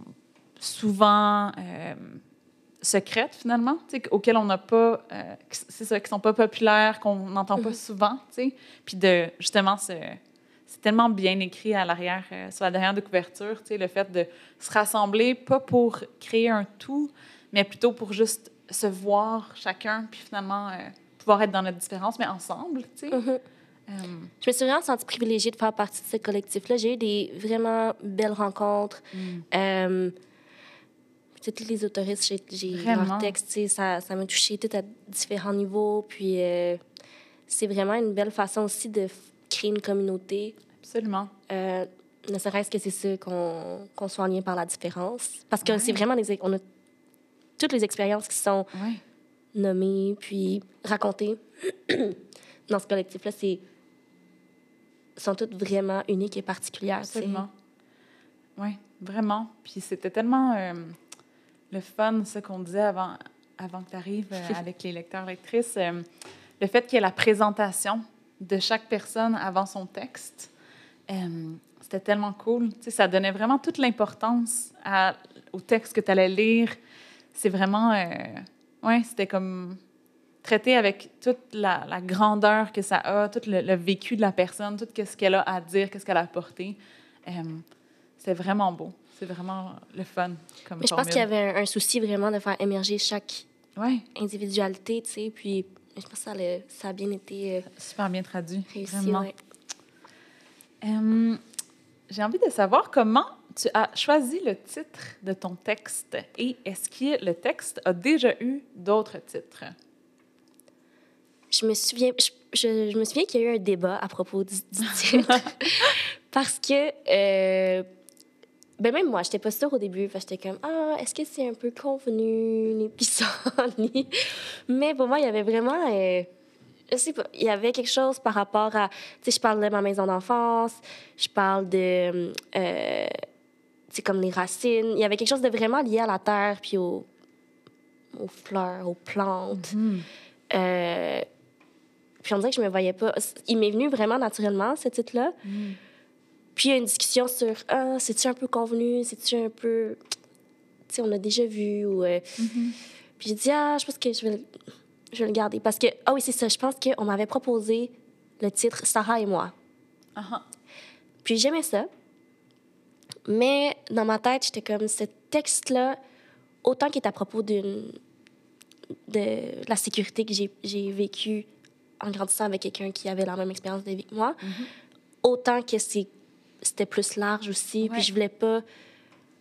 souvent secrètes, finalement, auxquelles on n'a pas... c'est ça, qui sont pas populaires, qu'on n'entend pas mm-hmm. souvent, Puis de, justement, c'est tellement bien écrit à l'arrière, sur la dernière de couverture, le fait de se rassembler, pas pour créer un tout, mais plutôt pour juste se voir chacun, puis finalement euh, pouvoir être dans notre différence, mais ensemble, tu sais. Mm-hmm. Euh, je me suis vraiment sentie privilégiée de faire partie de ce collectif-là. J'ai eu des vraiment belles rencontres. Mm. Euh, toutes les autoristes, j'ai leurs textes, ça m'a touché tout à différents niveaux. Puis c'est vraiment une belle façon aussi de créer une communauté. Absolument. ne serait-ce que c'est ça qu'on qu'on soit en lien par la différence. Parce que Ouais. c'est vraiment des... On a toutes les expériences qui sont Ouais. nommées puis racontées dans ce collectif-là, c'est sont toutes vraiment uniques et particulières. Absolument. Oui, vraiment. Puis c'était tellement euh, le fun, ce qu'on disait avant, avant que tu arrives avec les lecteurs, lectrices. euh, le fait qu'il y ait la présentation de chaque personne avant son texte, euh, c'était tellement cool. Tu sais, ça donnait vraiment toute l'importance au texte que tu allais lire. C'est vraiment... Euh, oui, c'était comme traité avec toute la, la grandeur que ça a, tout le, le vécu de la personne, tout ce qu'elle a à dire, qu'est-ce qu'elle a apporté. Euh, c'est vraiment beau. C'est vraiment le fun comme Mais je pense qu'il y avait un, un souci vraiment de faire émerger chaque individualité, tu sais, puis je pense que ça, a- ça a bien été euh, super bien traduit. réussi. vraiment. ouais. Euh, J'ai envie de savoir comment tu as choisi le titre de ton texte et est-ce que le texte a déjà eu d'autres titres? Je me souviens, je, je- je me souviens qu'il y a eu un débat à propos du, du titre. parce que, euh, ben même moi, j'étais pas sûre au début. Parce que j'étais comme, ah, est-ce que c'est un peu convenu, les pissenlits? Mais pour moi, il y avait vraiment, euh, je sais pas, il y avait quelque chose par rapport à, tu sais, je parle de ma maison d'enfance, je parle de, euh, tu sais, comme les racines. Il y avait quelque chose de vraiment lié à la terre, puis aux, aux fleurs, aux plantes. Euh, puis on dirait que je me voyais pas. Il m'est venu vraiment naturellement, ce titre-là. Puis il y a une discussion sur Ah, c'est-tu un peu convenu? C'est-tu un peu. Tu sais, on a déjà vu. Ou, euh, Puis j'ai dit Ah, je pense que je vais, le- je vais le garder. Parce que, ah oui, c'est ça, je pense qu'on m'avait proposé le titre Sarah et moi. Ah. Puis j'aimais ça. Mais dans ma tête, j'étais comme ce texte-là, autant qu'il est à propos d'une de la sécurité que j'ai- j'ai vécue en grandissant avec quelqu'un qui avait la même expérience de vie que moi, autant que c'est- c'était plus large aussi. Ouais. Puis je voulais pas.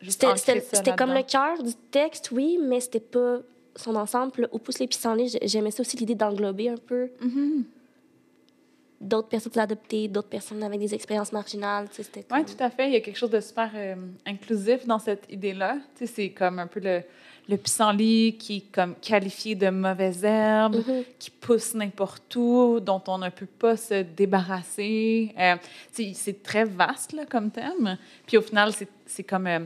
C'était comme le cœur du texte, oui, mais c'était pas son ensemble. Au pouce les pissenlits, j'ai- j'aimais ça aussi l'idée d'englober un peu d'autres personnes adoptées, d'autres personnes avec des expériences marginales. tu sais, C'était Oui, comme- tout à fait. Il y a quelque chose de super euh, inclusif dans cette idée-là. Tu sais, c'est comme un peu le, le pissenlit qui est comme qualifié de mauvaise herbe, Mhm. qui pousse n'importe où, dont on ne peut pas se débarrasser. Euh, c'est très vaste là, comme thème. Puis au final, c'est comme... euh,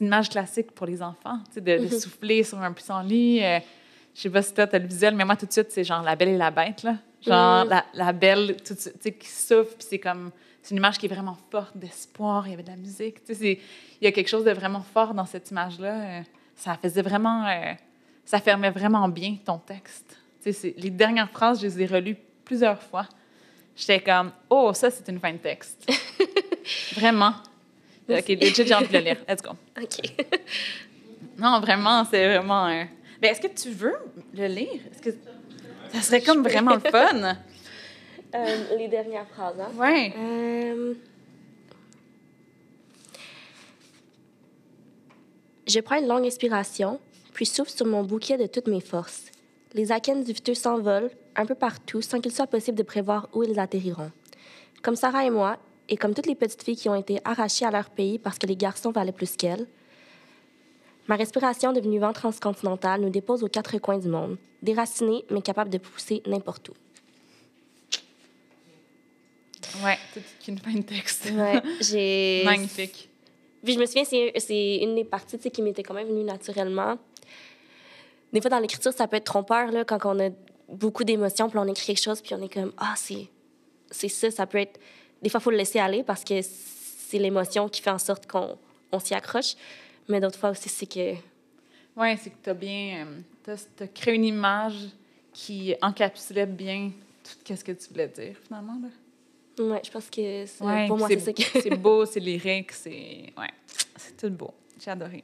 une image classique pour les enfants, de, Mhm. souffler sur un pissenlit. Euh, je sais pas si toi, tu as le visuel, mais moi, tout de suite, c'est genre la belle et la bête, là. Genre Mhm. la, la belle, tout de suite, qui souffle, puis c'est comme... C'est une image qui est vraiment forte d'espoir. Il y avait de la musique. Tu sais, c'est- il y a quelque chose de vraiment fort dans cette image-là. Ça faisait vraiment... euh, ça fermait vraiment bien ton texte. Tu sais, c'est- les dernières phrases, je les ai relues plusieurs fois. J'étais comme, oh, ça, c'est une fin de texte. vraiment. OK, legit, j'ai envie de le lire. Let's go. OK. Non, vraiment, c'est vraiment... euh, Mais est-ce que tu veux le lire? Est-ce que ça serait comme vraiment le fun? Euh, les dernières phrases, hein? Ouais. Euh, Je prends une longue inspiration, puis souffle sur mon bouquet de toutes mes forces. Les akènes du viteux s'envolent un peu partout sans qu'il soit possible de prévoir où ils atterriront. Comme Sarah et moi, et comme toutes les petites filles qui ont été arrachées à leur pays parce que les garçons valaient plus qu'elles, ma respiration devenue vent transcontinental nous dépose aux quatre coins du monde, déracinée mais capable de pousser n'importe où. Ouais, c'est une fin de texte. Ouais, j'ai. Magnifique. Puis je me souviens, c'est, une des parties qui m'était quand même venue naturellement. Des fois, dans l'écriture, ça peut être trompeur, là, quand on a beaucoup d'émotions, puis on écrit quelque chose, puis on est comme, ah, c'est, ça, ça peut être... Des fois, il faut le laisser aller parce que c'est l'émotion qui fait en sorte qu'on on s'y accroche. Mais d'autres fois aussi, c'est que... Oui, c'est que tu as bien. tu as, créé une image qui encapsulait bien tout ce que tu voulais dire, finalement. Là. Ouais, je pense que c'est- Ouais, pour moi, c'est ça que... c'est beau, c'est lyrique, c'est. Ouais, c'est tout beau. J'ai adoré.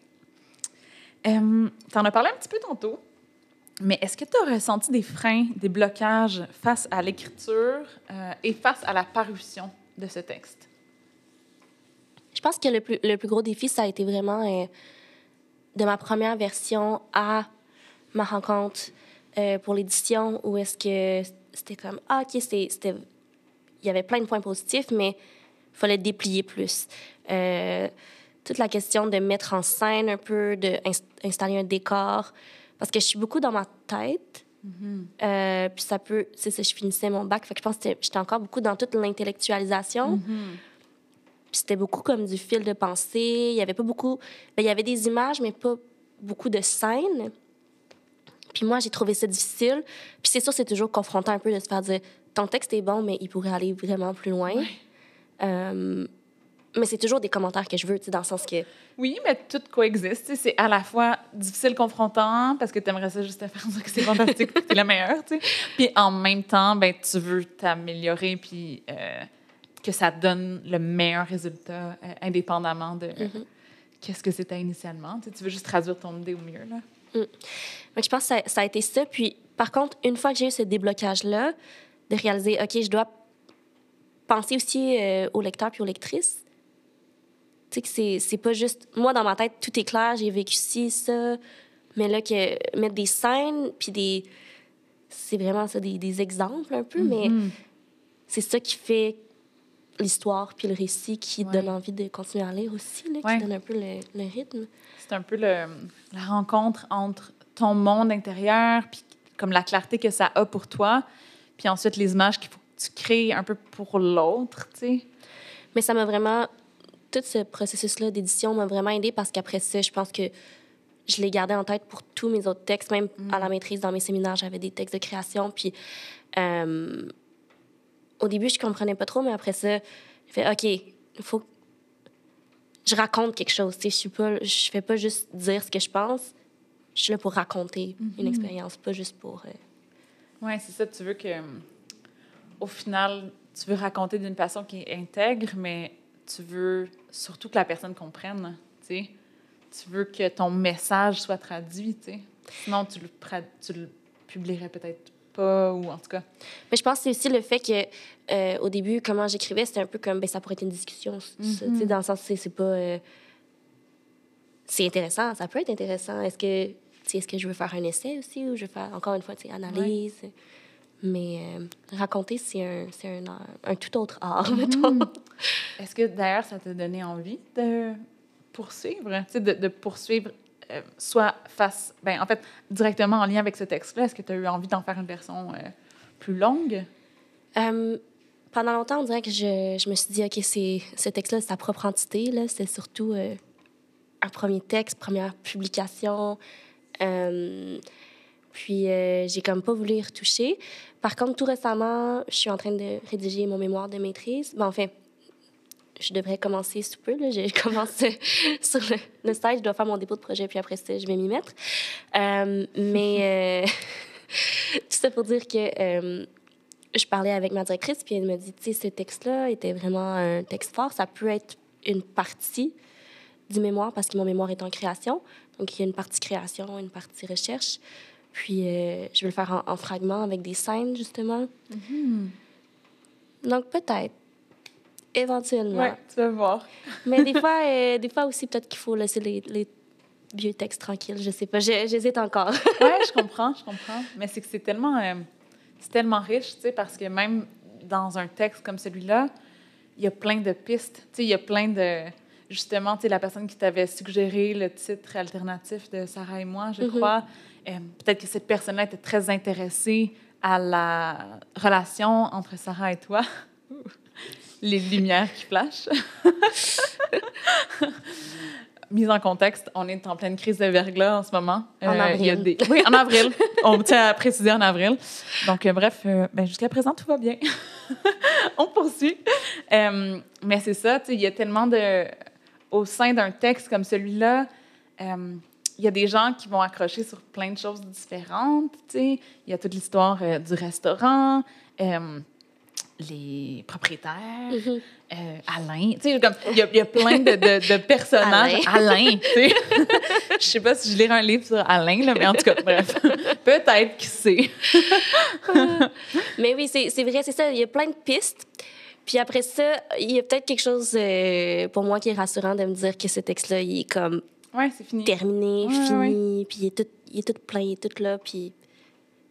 Euh, tu en as parlé un petit peu tantôt, mais est-ce que tu as ressenti des freins, des blocages face à l'écriture euh, et face à la parution de ce texte? Je pense que le plus, le plus gros défi, ça a été vraiment euh, de ma première version à ma rencontre euh, pour l'édition, où est-ce que c'était comme, ah, OK, c'était- il y avait plein de points positifs, mais fallait déplier plus. Euh, toute la question de mettre en scène un peu, d'installer un décor. Parce que je suis beaucoup dans ma tête. Mm-hmm. Euh, puis ça peut... C'est ça, je finissais mon bac. Fait que je pense que j'étais encore beaucoup dans toute l'intellectualisation. Mm-hmm. Puis c'était beaucoup comme du fil de pensée. Il y avait pas beaucoup... Ben, il y avait des images, mais pas beaucoup de scènes. Puis moi, j'ai trouvé ça difficile. Puis c'est sûr, c'est toujours confrontant un peu de se faire dire ton texte est bon, mais il pourrait aller vraiment plus loin. Euh, mais c'est toujours des commentaires que je veux, dans le sens que. Oui, mais tout coexiste. C'est à la fois difficile, confrontant, parce que tu aimerais ça juste te faire dire que c'est fantastique, que tu es la meilleure, tu sais. Puis en même temps, ben, tu veux t'améliorer, puis euh, que ça donne le meilleur résultat, euh, indépendamment de mm-hmm. qu'est-ce que c'était initialement. Tu, veux juste traduire ton idée au mieux, là. Mm. je pense que ça, a été ça. Puis, par contre, une fois que j'ai eu ce déblocage-là, de réaliser, OK, je dois penser aussi euh, aux lecteurs puis aux lectrices. Tu sais, que c'est pas juste... Moi, dans ma tête, tout est clair, j'ai vécu ci, ça. Mais là, que mettre des scènes, puis des... C'est vraiment ça, des, des, exemples un peu, mais mm-hmm. c'est ça qui fait l'histoire puis le récit qui donne envie de continuer à lire aussi, là, qui donne un peu le, le rythme. C'est un peu le, la rencontre entre ton monde intérieur puis comme la clarté que ça a pour toi, puis ensuite les images qu'il faut que tu crées un peu pour l'autre, tu sais. Mais ça m'a vraiment... Tout ce processus-là d'édition m'a vraiment aidé parce qu'après ça, je pense que je l'ai gardé en tête pour tous mes autres textes. Même à la mm. maîtrise, dans mes séminaires, j'avais des textes de création. Puis euh, au début, je comprenais pas trop, mais après ça, j'ai fait OK, il faut je raconte quelque chose. Je suis pas, je fais pas juste dire ce que je pense. Je suis là pour raconter une mm-hmm. expérience, pas juste pour. Euh, oui, c'est ça. Tu veux que, au final, tu veux raconter d'une façon qui est intègre, mais tu veux surtout que la personne comprenne. Tu sais, tu veux que ton message soit traduit. Tu sais. Sinon, tu le, tu le publierais peut-être pas, ou en tout cas. Mais je pense que c'est aussi le fait que, euh, au début, comment j'écrivais, c'était un peu comme, ben, ça pourrait être une discussion. sais, mm-hmm. dans le sens, c'est pas. Euh, c'est intéressant, ça peut être intéressant. Est-ce que est-ce que je veux faire un essai aussi ou je veux faire, encore une fois, analyse? Mais euh, raconter, c'est un, un, un, tout autre art, mm Est-ce que d'ailleurs, ça t'a donné envie de poursuivre, de, de poursuivre euh, soit face, ben, en fait, directement en lien avec ce texte-là? Est-ce que tu as eu envie d'en faire une version euh, plus longue? pendant longtemps, on dirait que je, je me suis dit, OK, ce texte-là, c'est sa propre entité. C'est surtout un premier texte, première publication. Euh, puis, euh, j'ai comme pas voulu y retoucher. Par contre, tout récemment, je suis en train de rédiger mon mémoire de maîtrise. Ben, enfin, je devrais commencer sous peu. J'ai commencé sur le, site. Je dois faire mon dépôt de projet, puis après ça, je vais m'y mettre. Euh, mais tout ça pour dire que je parlais avec ma directrice, puis elle me dit, tu sais, ce texte-là était vraiment un texte fort. Ça peut être une partie du mémoire parce que mon mémoire est en création. Donc, il y a une partie création, une partie recherche. Puis, euh, je vais le faire en, fragments avec des scènes, justement. Mm-hmm. Donc, peut-être. Éventuellement. Oui, tu vas voir. Mais des fois, euh, des fois aussi, peut-être qu'il faut laisser les, les, vieux textes tranquilles. Je sais pas. J'hésite encore. oui, je comprends, je comprends. Mais c'est que c'est tellement, euh, c'est tellement riche, tu sais, parce que même dans un texte comme celui-là, il y a plein de pistes. Tu sais, il y a plein de justement, tu sais, la personne qui t'avait suggéré le titre alternatif de Sarah et moi, je mm-hmm. crois, euh, peut-être que cette personne-là était très intéressée à la relation entre Sarah et toi. Les lumières qui flashent. Mise en contexte, on est en pleine crise de verglas en ce moment. En euh, avril. Oui, en avril. on tient à préciser en avril. Donc, euh, bref, ben, jusqu'à présent, tout va bien. on poursuit. mais c'est ça, il y a tellement de au sein d'un texte comme celui-là, euh, il y a des gens qui vont accrocher sur plein de choses différentes. Il y a toute l'histoire euh, du restaurant, euh, les propriétaires, mm-hmm. Alain. Il y, y, a plein de, de, personnages. Alain. Je je sais pas si je lirai un livre sur Alain, là, mais en tout cas, bref, peut-être qui sait. mais oui, c'est vrai, c'est ça. Il y a plein de pistes. Puis après ça, il y a peut-être quelque chose euh, pour moi qui est rassurant de me dire que ce texte-là, il est comme ouais, c'est fini. terminé, fini, puis il est, tout, il est tout plein, il est tout là, puis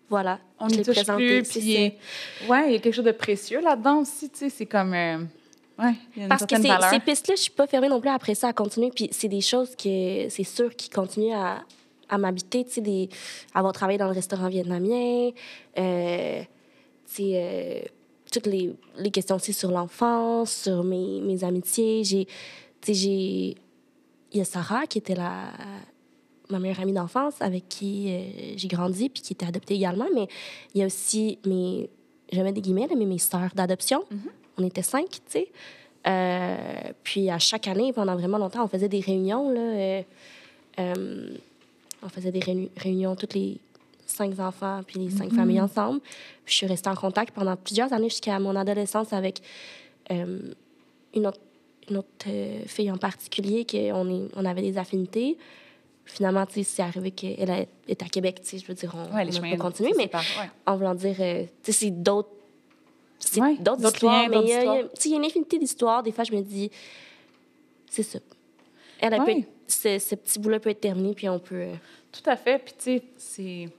voilà. On ne touche plus, puis ouais, il y a quelque chose de précieux là-dedans aussi, tu sais, c'est comme... Euh, Ouais, il y a une Parce que ces, pistes-là, je suis pas fermée non plus après ça à continuer. Puis c'est des choses que c'est sûr qui continuent à, à m'habiter. Tu sais, des- avoir travaillé dans le restaurant vietnamien, euh, tu sais, euh, toutes les, les questions aussi sur l'enfance, sur mes, mes amitiés. J'ai, j'ai, il y a Sarah qui était la ma meilleure amie d'enfance avec qui euh, j'ai grandi puis qui était adoptée également. Mais il y a aussi mes, je mets des guillemets, là, mais mes sœurs d'adoption. On était cinq, tu sais. Euh, puis à chaque année, pendant vraiment longtemps, on faisait des réunions. Là, euh, on faisait des réuni- réunions, toutes les cinq enfants puis les cinq familles ensemble. Puis je suis restée en contact pendant plusieurs années jusqu'à mon adolescence avec euh, une autre, une autre euh, fille en particulier, qu'on on avait des affinités. Finalement, tu sais, c'est arrivé qu'elle est- à Québec, tu sais, je veux dire, on, Ouais, a continué, se mais ouais. en voulant dire, euh, tu sais, c'est d'autres. C'est Ouais, d'autres histoires, liens, mais d'autres il y a- y a- y a une infinité d'histoires. Des fois, je me dis, c'est ça. Elle, peut Ouais. être- ce, ce petit bout-là peut être terminé, puis on peut. euh, Tout à fait. Puis, tu sais, c'est.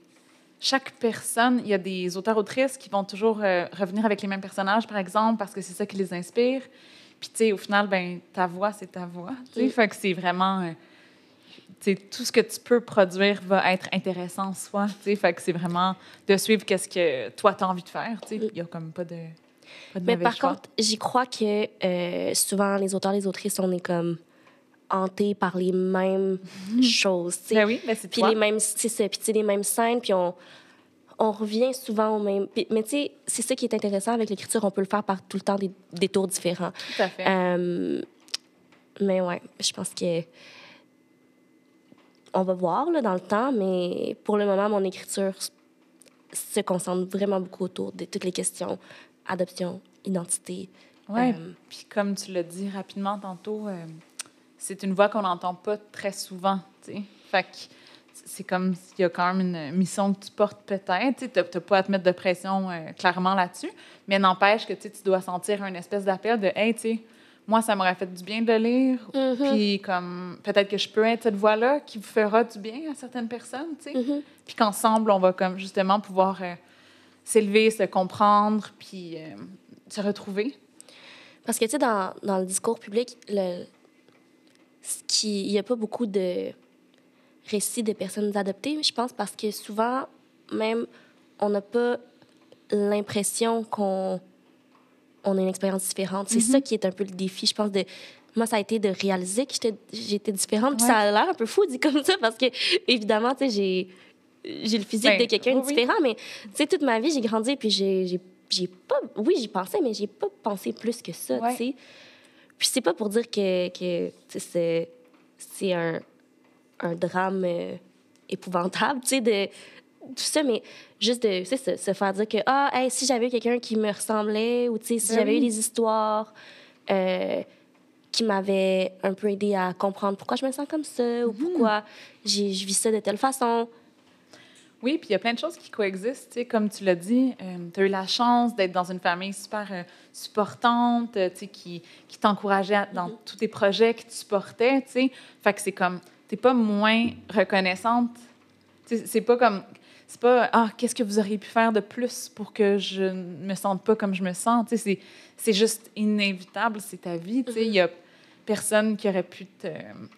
Chaque personne, il y a des auteurs-autrices qui vont toujours euh, revenir avec les mêmes personnages, par exemple, parce que c'est ça qui les inspire. Puis, tu sais, au final, ben, ta voix, c'est ta voix. Tu sais, Mm. fait que c'est vraiment. euh, tu sais, tout ce que tu peux produire va être intéressant en soi. Tu sais, fait que c'est vraiment de suivre qu'est-ce que toi, tu as envie de faire. Tu sais, il n'y a comme pas de. Pas de Mais par choix. contre, j'y crois que euh, souvent, les auteurs, les autrices, on est comme hantés par les mêmes choses. tu sais. Ben oui, ben c'est Puis les mêmes, c'est ça, puis les mêmes scènes, puis on, on revient souvent au même. puis- mais tu sais, c'est ça qui est intéressant avec l'écriture, on peut le faire par tout le temps des, des tours différents. Tout à fait. Euh, mais ouais, je pense que on va voir là, dans le temps, mais pour le moment, mon écriture se concentre vraiment beaucoup autour de toutes les questions adoption, identité. Oui, Euh, puis comme tu l'as dit rapidement tantôt, euh, c'est une voix qu'on n'entend pas très souvent, tu sais. Fait que c'est comme s'il y a quand même une mission que tu portes peut-être, tu n'as pas à te mettre de pression euh, clairement là-dessus, mais n'empêche que tu dois sentir un espèce d'appel de « Hey, tu moi, ça m'aurait fait du bien de le lire, Mhm. puis comme peut-être que je peux être cette voix-là qui vous fera du bien à certaines personnes, tu sais. Mhm. Puis qu'ensemble, on va comme justement pouvoir euh, s'élever, se comprendre, puis euh, se retrouver. Parce que, tu sais, dans, dans le discours public, le, qui, il n'y a pas beaucoup de récits de personnes adoptées, je pense, parce que souvent, même, on n'a pas l'impression qu'on on a une expérience différente. C'est ça qui est un peu le défi, je pense, de... Moi, ça a été de réaliser que j'étais- différente. Puis Ouais. ça a l'air un peu fou dit comme ça, parce que, évidemment, tu sais, j'ai j'ai le physique Ben, de quelqu'un de oui, oui. différent, mais, tu sais, toute ma vie, j'ai grandi, puis j'ai j'ai- j'ai pas... Oui, j'y pensais, mais j'ai pas pensé plus que ça, Ouais. tu sais. Puis c'est pas pour dire que, que c'est c'est un, un drame euh, épouvantable, tu sais, de tout ça, mais juste de ça, se faire dire que, ah, hey, si j'avais eu quelqu'un qui me ressemblait, ou tu sais, si Ben j'avais oui. eu des histoires euh, qui m'avaient un peu aidé à comprendre pourquoi je me sens comme ça, Mhm. ou pourquoi j'ai- je vis ça de telle façon. Oui, puis il y a plein de choses qui coexistent. tu sais, Comme tu l'as dit, tu as eu la chance d'être dans une famille super euh, supportante, euh, qui, qui t'encourageait dans tous tes projets, qui te supportait. tu sais. Fait que c'est comme, tu pas moins reconnaissante. C'est pas comme, c'est pas, ah, qu'est-ce que vous auriez pu faire de plus pour que je ne me sente pas comme je me sens. C'est juste inévitable, c'est ta vie. tu sais. Il y a personne qui aurait pu te-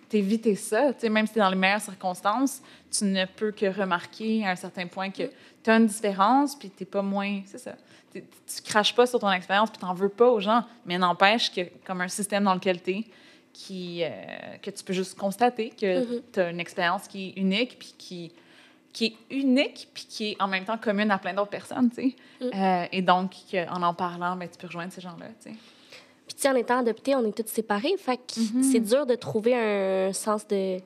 t'éviter ça. Tu sais, même si tu es dans les meilleures circonstances, tu ne peux que remarquer à un certain point que tu as une différence, puis tu n'es pas moins. C'est ça. Tu craches pas sur ton expérience, puis tu n'en veux pas aux gens, mais n'empêche que, comme un système dans lequel tu es, qui, euh, que tu peux juste constater que Mhm. tu as une expérience qui est unique, puis qui, qui est unique, puis qui est en même temps commune à plein d'autres personnes. tu sais. Mhm. Euh, et donc, en en parlant, ben, tu peux rejoindre ces gens-là. Puis, tu sais, en étant adopté, on est tous séparés. Fait que Mhm. c'est dur de trouver un sens de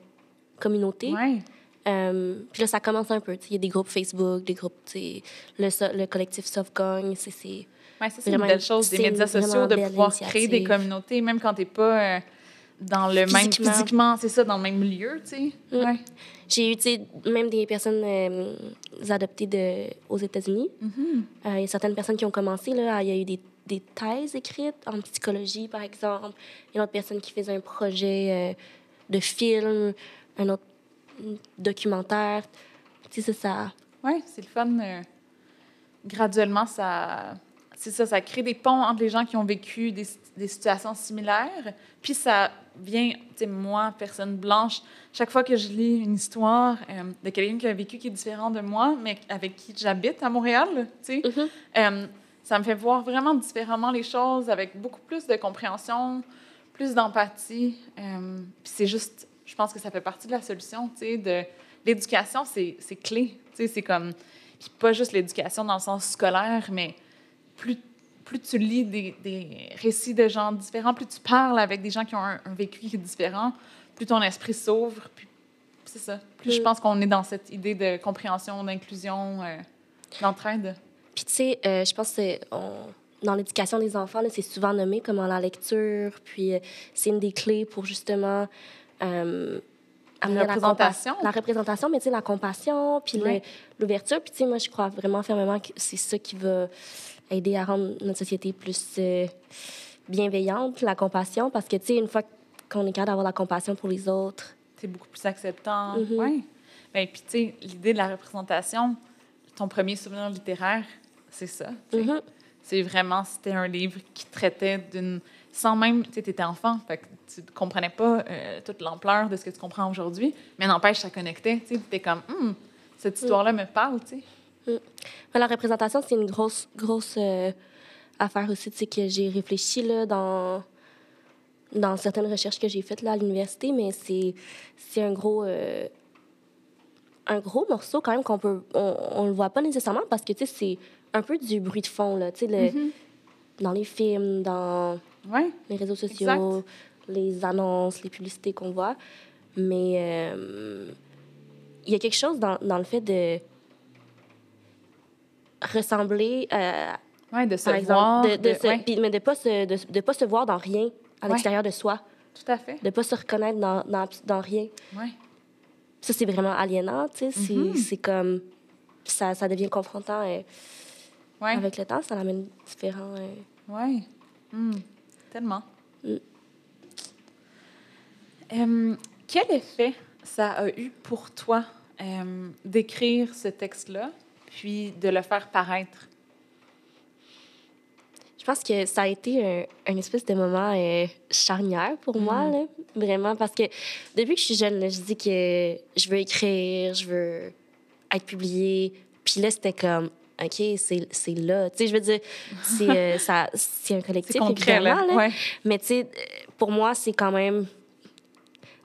communauté. Ouais. Euh, puis là, ça commence un peu. Il y a des groupes Facebook, des groupes, le, so- le collectif Softgang, c'est... c'est- Ouais, c'est une belle chose des médias sociaux, de pouvoir créer des communautés, même quand tu n'es pas euh, dans le même Physiquement. c'est ça, dans le même lieu, tu sais. Mm. Ouais. J'ai eu, tu sais, même des personnes euh, adoptées de, aux États-Unis. Mhm. Il y a certaines personnes qui ont commencé, là, il y a eu des, des thèses écrites en psychologie, par exemple. Une autre personne qui faisait un projet euh, de film, un autre documentaire. Tu sais, ça, ça... Ouais, c'est le fun. euh, graduellement, ça, c'est ça, ça crée des ponts entre les gens qui ont vécu des, des situations similaires. Puis ça vient, tu sais, moi, personne blanche, chaque fois que je lis une histoire euh, de quelqu'un qui a vécu qui est différent de moi, mais avec qui j'habite à Montréal, tu sais, Mhm. euh, ça me fait voir vraiment différemment les choses, avec beaucoup plus de compréhension, plus d'empathie. Euh, puis c'est juste, je pense que ça fait partie de la solution, tu sais, de l'éducation, c'est c'est clé, tu sais, c'est comme, puis pas juste l'éducation dans le sens scolaire, mais plus, plus tu lis des, des récits de gens différents, plus tu parles avec des gens qui ont un, un vécu qui est différent, plus ton esprit s'ouvre, puis c'est ça. Plus je Mm. pense qu'on est dans cette idée de compréhension, d'inclusion, euh, d'entraide. Puis, tu sais, euh, je pense que on- dans l'éducation des enfants, c'est souvent nommé comme en la lecture. Puis, euh, c'est une des clés pour justement euh, amener la représentation. La représentation, mais tu sais, la compassion, puis l'ouverture. Puis, tu sais, moi, je crois vraiment fermement que c'est ça qui va aider à rendre notre société plus euh, bienveillante, la compassion. Parce que, tu sais, une fois qu'on est capable d'avoir la compassion pour les autres, c'est beaucoup plus acceptant. Mhm. Ouais. Ben, puis, tu sais, l'idée de la représentation, ton premier souvenir littéraire, c'est ça. Mhm. C'est vraiment, c'était un livre qui traitait d'une. Sans même. Tu sais, t'étais enfant, fait que tu ne comprenais pas euh, toute l'ampleur de ce que tu comprends aujourd'hui, mais n'empêche, ça connectait. Tu sais, t'étais comme, Hum, cette histoire-là me parle, tu sais. Mais la représentation, c'est une grosse, grosse euh, affaire aussi, tu sais, que j'ai réfléchi là, dans, dans certaines recherches que j'ai faites là, à l'université, mais c'est, c'est un gros... euh, un gros morceau quand même qu'on peut on, on le voit pas nécessairement parce que tu sais c'est un peu du bruit de fond là tu sais le- Mhm. dans les films dans Ouais. les réseaux sociaux Exact. les annonces les publicités qu'on voit mais euh, il y a quelque chose dans, dans le fait de ressembler euh, Ouais, de se par voir. de, de de- se- ouais, mais de pas se de, de pas se voir dans rien à l'extérieur de soi tout à fait. de pas se reconnaître dans, dans, dans rien Ouais. ça c'est vraiment aliénant tu sais c'est Mhm. c'est comme ça, ça devient confrontant Ouais. avec le temps ça l'amène différent euh. Oui. Tellement. Mm. Euh, quel effet ça a eu pour toi euh, d'écrire ce texte-là, puis de le faire paraître? je pense que ça a été un, un espèce de moment euh, charnière pour moi Mm. là, vraiment parce que depuis que je suis jeune là, je dis que je veux écrire je veux être publiée puis là c'était comme OK, c'est là. Tu sais, je veux dire, c'est euh, un collectif, concret, là. évidemment, là. Ouais. Mais tu sais, pour moi, c'est quand même...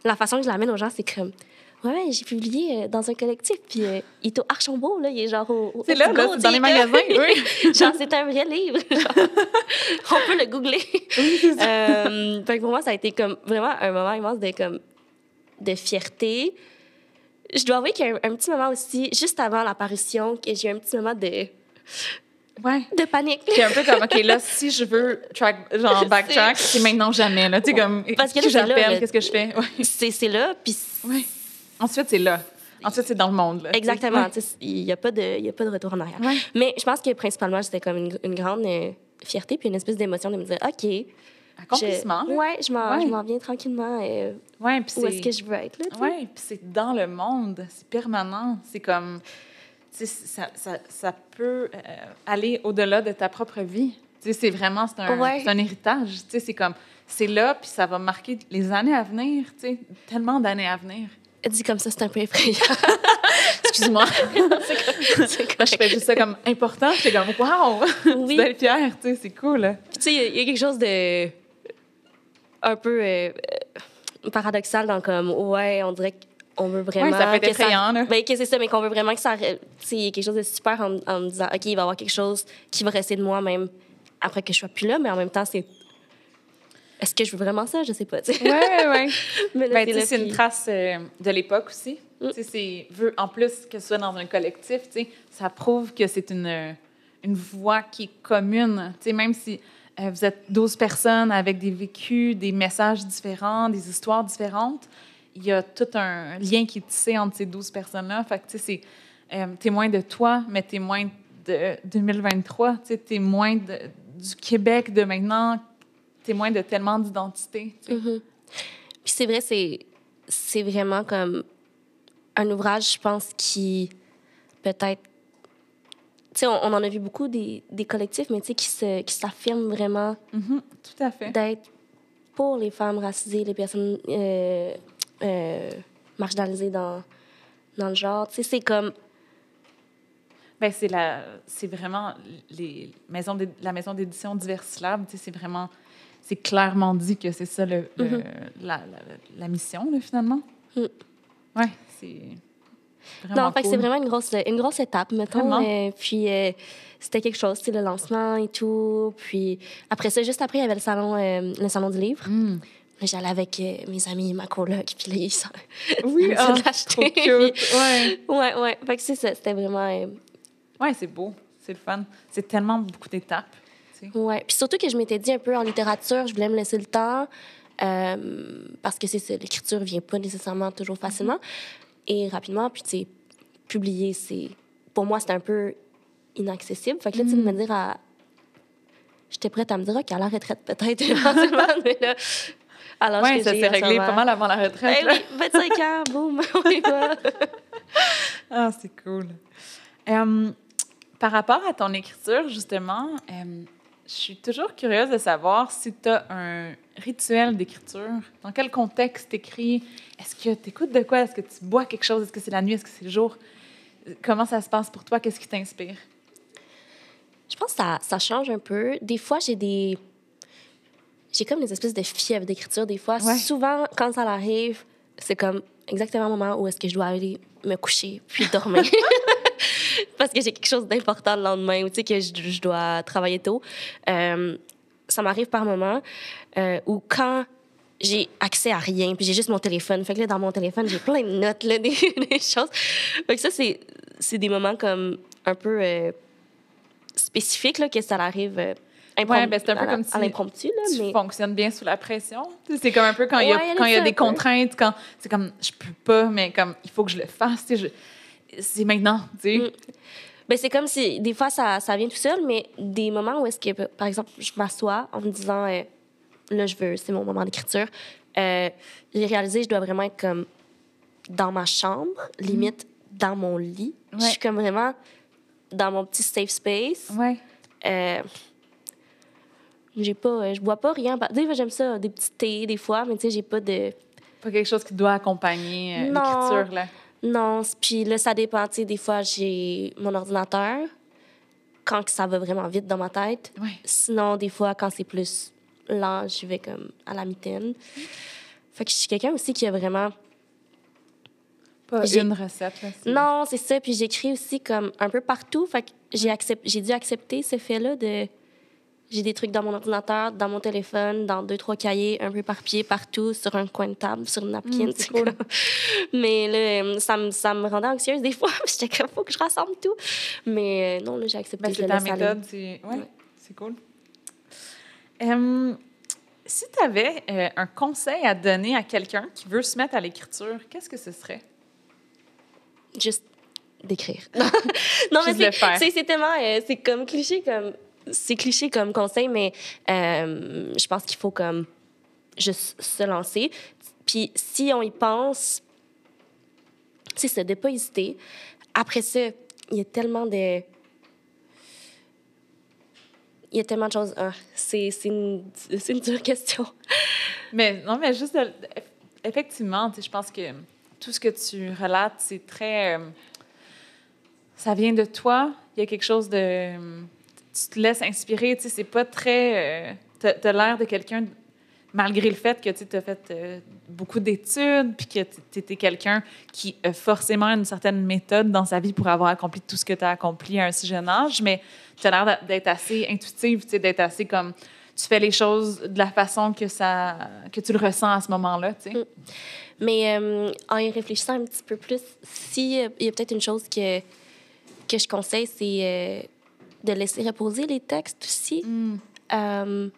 La façon que je l'amène aux gens, c'est comme... Ouais, j'ai publié euh, dans un collectif, puis euh, il est au Archambault, là, il est genre au... au C'est là, là, dans les magasins, oui. genre, c'est un vrai livre. genre. On peut le googler. Euh, fait que pour moi, ça a été comme vraiment un moment immense de, comme, de fierté. Je dois avouer qu'il y a un, un petit moment aussi, juste avant l'apparition, que j'ai eu un petit moment de, Ouais. de panique. C'est un peu comme, OK, là, si je veux track, genre backtrack, c'est maintenant jamais. Là. Tu sais, comme, Parce que là, j'appelle, le- qu'est-ce que je fais? Ouais. C'est c'est là, puis Ouais. Ensuite, c'est là. Ensuite, c'est dans le monde. Là, Exactement. Il n'y a, pas de- y a pas de retour en arrière. Ouais. Mais je pense que principalement, c'était comme une, une grande euh, fierté puis une espèce d'émotion de me dire, OK. Accomplissement. Ouais, je m'en Ouais. je m'en viens tranquillement. euh, Ouais, puis où est-ce c'est- que je veux être, là? Oui, puis c'est dans le monde, c'est permanent. C'est comme, ça, ça, ça peut euh, aller au-delà de ta propre vie. C'est vraiment, c'est un, Ouais. c'est un héritage. C'est comme, c'est là, puis ça va marquer les années à venir, tellement d'années à venir. Dit comme ça, c'est un peu effrayant. Excuse-moi. C'est je fais juste ça comme important. J'étais comme, wow! Oui. être fière, tu sais, c'est cool. tu sais, il y a- il y, a quelque chose de. Un peu euh, euh, paradoxal dans comme, ouais, on dirait qu'on veut vraiment. Ouais, ça peut être que effrayant, là. Ben, que c'est ça, mais qu'on veut vraiment que ça. y a quelque chose de super en, en me disant, OK, il va y avoir quelque chose qui va rester de moi même après que je sois plus là, mais en même temps, c'est. Est-ce que je veux vraiment ça? Je sais pas, tu sais. Ouais, ouais. Mais là, Ben, tu là, sais, c'est une puis- trace euh, de l'époque aussi. Mm. Tu sais, c'est en plus que ce soit dans un collectif, tu sais, ça prouve que c'est une euh, une voix qui est commune. Tu sais, même si euh, vous êtes 12 personnes avec des vécus, des messages différents, des histoires différentes, il y a tout un lien qui est tissé entre ces 12 personnes-là. Fait que, tu sais, c'est euh, témoin de toi, mais témoin de 2023, tu sais, témoin du Québec de maintenant, témoin de tellement d'identités. Mhm. Puis c'est vrai, c'est, c'est vraiment comme un ouvrage, je pense, qui peut-être on, on en a vu beaucoup des, des collectifs, mais tu sais, qui se- qui s'affirment vraiment Mhm, Tout à fait. d'être pour les femmes racisées, les personnes euh, euh, marginalisées dans, dans le genre. Tu sais, c'est comme... Ben, c'est la, c'est vraiment les maisons d'é- la maison d'édition Diversilab, tu sais, c'est vraiment, c'est clairement dit que c'est ça le, le- Mhm. la, la, la mission, là, finalement. Mm. Ouais, c'est vraiment Non, c'est vraiment une grosse, une grosse étape, mettons. Euh, puis euh, c'était quelque chose, le lancement et tout. Puis après ça, juste après, il y avait le salon, euh, le salon du livre. Mm. J'allais avec mes amis, ma coloc, puis là, ils sont... Oui, ah, ont trop acheté, cute. puis- Ouais. Ouais, ouais. Fait que c'est ça, c'était vraiment... ouais, c'est beau, c'est le fun. C'est tellement beaucoup d'étapes. tu sais. Ouais. Puis surtout que je m'étais dit un peu en littérature, je voulais me laisser le temps euh, parce que c'est l'écriture vient pas nécessairement toujours facilement et rapidement. Puis, tu sais, publier, c'est. Pour moi, c'était un peu inaccessible. Fait que là, tu sais, de me dire à. J'étais prête à me dire, OK, à la retraite, peut-être, éventuellement, mais là. Alors, Ouais, ça s'est réglé pas mal avant la retraite. Là. oui, 25 ans, boum, on y va. Ah, c'est cool. Euh, par rapport à ton écriture, justement, euh, je suis toujours curieuse de savoir si tu as un rituel d'écriture. Dans quel contexte t'écris? Est-ce que tu écoutes de quoi? Est-ce que tu bois quelque chose? Est-ce que c'est la nuit? Est-ce que c'est le jour? Comment ça se passe pour toi? Qu'est-ce qui t'inspire? Je pense que ça, ça change un peu. Des fois, j'ai des. J'ai comme des espèces de fièvre d'écriture. Des fois, Ouais. souvent, quand ça arrive, c'est comme exactement le moment où est-ce que je dois aller me coucher puis dormir. Parce que j'ai quelque chose d'important le lendemain ou tu sais que je, je dois travailler tôt. Euh, ça m'arrive par moment euh, où quand j'ai accès à rien puis j'ai juste mon téléphone. Fait que là, dans mon téléphone, j'ai plein de notes, là, des, des choses. Fait que ça, c'est, c'est des moments comme un peu euh, spécifiques, là, que ça arrive euh, Ouais, ben, c'est un peu à comme si à l'impromptu, Tu mais... fonctionnes bien sous la pression? C'est comme un peu quand il y a, Ouais, y a quand il y a des contraintes, quand c'est comme je peux pas, mais comme il faut que je le fasse. je- C'est maintenant, tu sais. Mm. Ben, c'est comme si, des fois, ça, ça vient tout seul, mais des moments où est-ce que, par exemple, je m'assois en me disant, euh, là, je veux, c'est mon moment d'écriture, euh, j'ai réalisé que je dois vraiment être comme dans ma chambre, limite dans mon lit. Je suis comme vraiment dans mon petit safe space. Ouais. Euh, j'ai pas, euh, je bois pas rien. J'aime ça, des petits thés, des fois, mais tu sais, j'ai pas de. Pas quelque chose qui doit accompagner euh, l'écriture, là. Non, puis là, ça dépend. Tu sais, des fois, j'ai mon ordinateur quand ça va vraiment vite dans ma tête. Ouais. Sinon, des fois, quand c'est plus lent, j'y vais comme à la mitaine. Fait que je suis quelqu'un aussi qui a vraiment. Pas J'ai- une recette, là. Non, c'est ça. Puis j'écris aussi comme un peu partout. Fait que j'ai accept... j'ai dû accepter ce fait-là de. J'ai des trucs dans mon ordinateur, dans mon téléphone, dans deux, trois cahiers, un peu éparpillés partout, sur un coin de table, sur une napkin. Mm, c'est c'est cool. Mais là, euh, ça me, ça me rendait anxieuse des fois. J'étais comme, faut que je rassemble tout. Mais euh, non, là, j'ai accepté. Ben, c'est le ta méthode, c'est... Ouais, Ouais. c'est cool. Euh, si tu avais un conseil à donner à quelqu'un qui veut se mettre à l'écriture, qu'est-ce que ce serait? Juste d'écrire. non, mais Juste c'est c'est tellement... euh, c'est comme cliché comme... C'est cliché comme conseil, mais euh, je pense qu'il faut comme juste se lancer. Puis si on y pense, c'est ça, de pas hésiter. Après ça, il y a tellement de... Il y a tellement de choses. Ah, c'est une, une dure question. Mais non, mais juste, de- effectivement, je pense que tout ce que tu relates, c'est très. euh, ça vient de toi. Il y a quelque chose de. Tu te laisses inspirer, tu sais, c'est pas très. tu as, l'air de quelqu'un, malgré le fait que tu as fait euh, beaucoup d'études, puis que tu étais quelqu'un qui a forcément une certaine méthode dans sa vie pour avoir accompli tout ce que tu as accompli à un si jeune âge, mais tu as l'air d'être assez intuitive, tu sais, d'être assez comme tu fais les choses de la façon que ça que tu le ressens à ce moment-là, tu sais. Mm. Mais euh, en y réfléchissant un petit peu plus, si euh, il y a peut-être une chose que, que je conseille, c'est euh, de laisser reposer les textes aussi. Mm. Euh,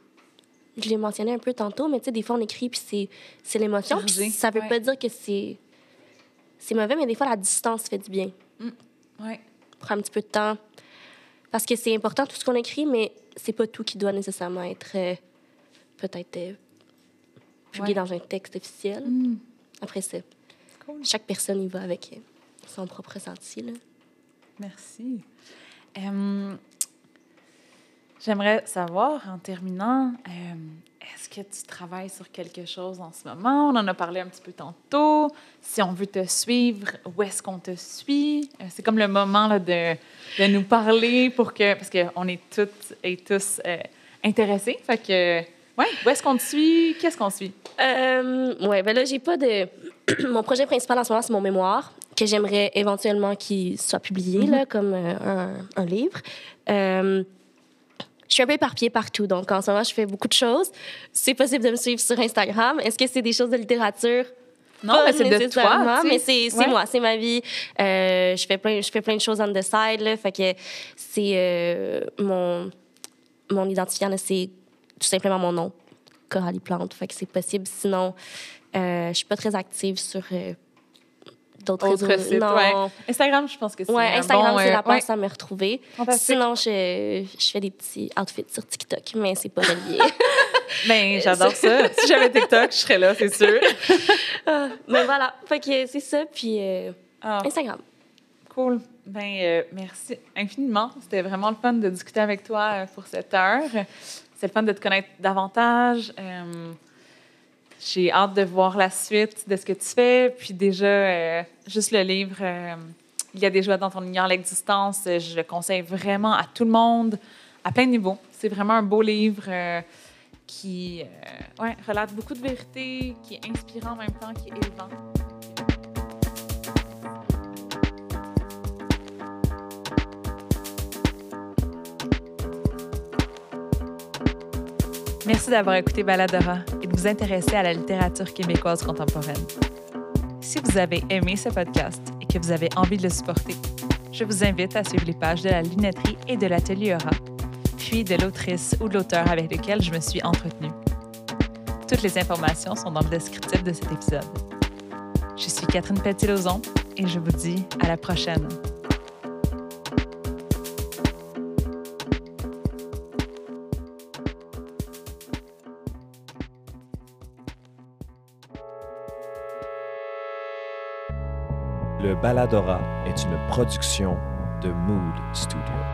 je l'ai mentionné un peu tantôt, mais tu sais, des fois, on écrit, puis c'est, c'est l'émotion. ça veut ouais. pas dire que c'est, c'est mauvais, mais des fois, la distance fait du bien. Ouais. Prends un petit peu de temps. Parce que c'est important, tout ce qu'on écrit, mais c'est pas tout qui doit nécessairement être euh, peut-être euh, publié Ouais. dans un texte officiel. Mm. Après, c'est Cool. chaque personne y va avec son propre ressenti. Là. Merci. Euh, J'aimerais savoir, en terminant, euh, est-ce que tu travailles sur quelque chose en ce moment? On en a parlé un petit peu tantôt. Si on veut te suivre, où est-ce qu'on te suit? Euh, c'est comme le moment là, de, de, nous parler pour que... Parce qu'on est toutes et tous euh, intéressés. Fait que, ouais, où est-ce qu'on te suit? Qu'est-ce qu'on suit? Oui, ben là, j'ai pas de... mon projet principal en ce moment, c'est mon mémoire, que j'aimerais éventuellement qu'il soit publié, mm -hmm. là, comme un, un, livre. Je suis un peu éparpillée partout. Donc, en ce moment, je fais beaucoup de choses. C'est possible de me suivre sur Instagram. Est-ce que c'est des choses de littérature? Non, mais c'est de toi. Mais c'est ouais. moi, c'est ma vie. Euh, je, fais plein, je fais plein de choses on the side. Là, fait que c'est euh, mon, mon identifiant, c'est tout simplement mon nom, Coralie Plante. Fait que c'est possible. Sinon, euh, je suis pas très active sur euh, d'autres réseaux. Sites, non. Ouais. Instagram, je pense que c'est ouais, Instagram, bon, c'est euh, la place à me retrouver. Sinon, je, je fais des petits outfits sur TikTok, mais c'est pas relié. ben, j'adore ça. Si j'avais TikTok, je serais là, c'est sûr. ah, mais voilà, fait que c'est ça, puis euh, ah. Instagram. Cool. Ben, euh, merci infiniment. C'était vraiment le fun de discuter avec toi pour cette heure. C'est le fun de te connaître davantage. J'ai hâte de voir la suite de ce que tu fais. Puis déjà, euh, juste le livre, euh, Il y a des joies dans ton ignore l'existence, je le conseille vraiment à tout le monde, à plein de niveaux. C'est vraiment un beau livre euh, qui relate beaucoup de vérités, qui est inspirant en même temps, qui est élevant. Merci d'avoir écouté Baladora vous intéresser à la littérature québécoise contemporaine. Si vous avez aimé ce podcast et que vous avez envie de le supporter, je vous invite à suivre les pages de la lunetterie et de l'atelier Aura, puis de l'autrice ou de l'auteur avec lequel je me suis entretenue. Toutes les informations sont dans le descriptif de cet épisode. Je suis Catherine Petit-Lauzon et je vous dis à la prochaine. Le Baladora est une production de Mood Studio.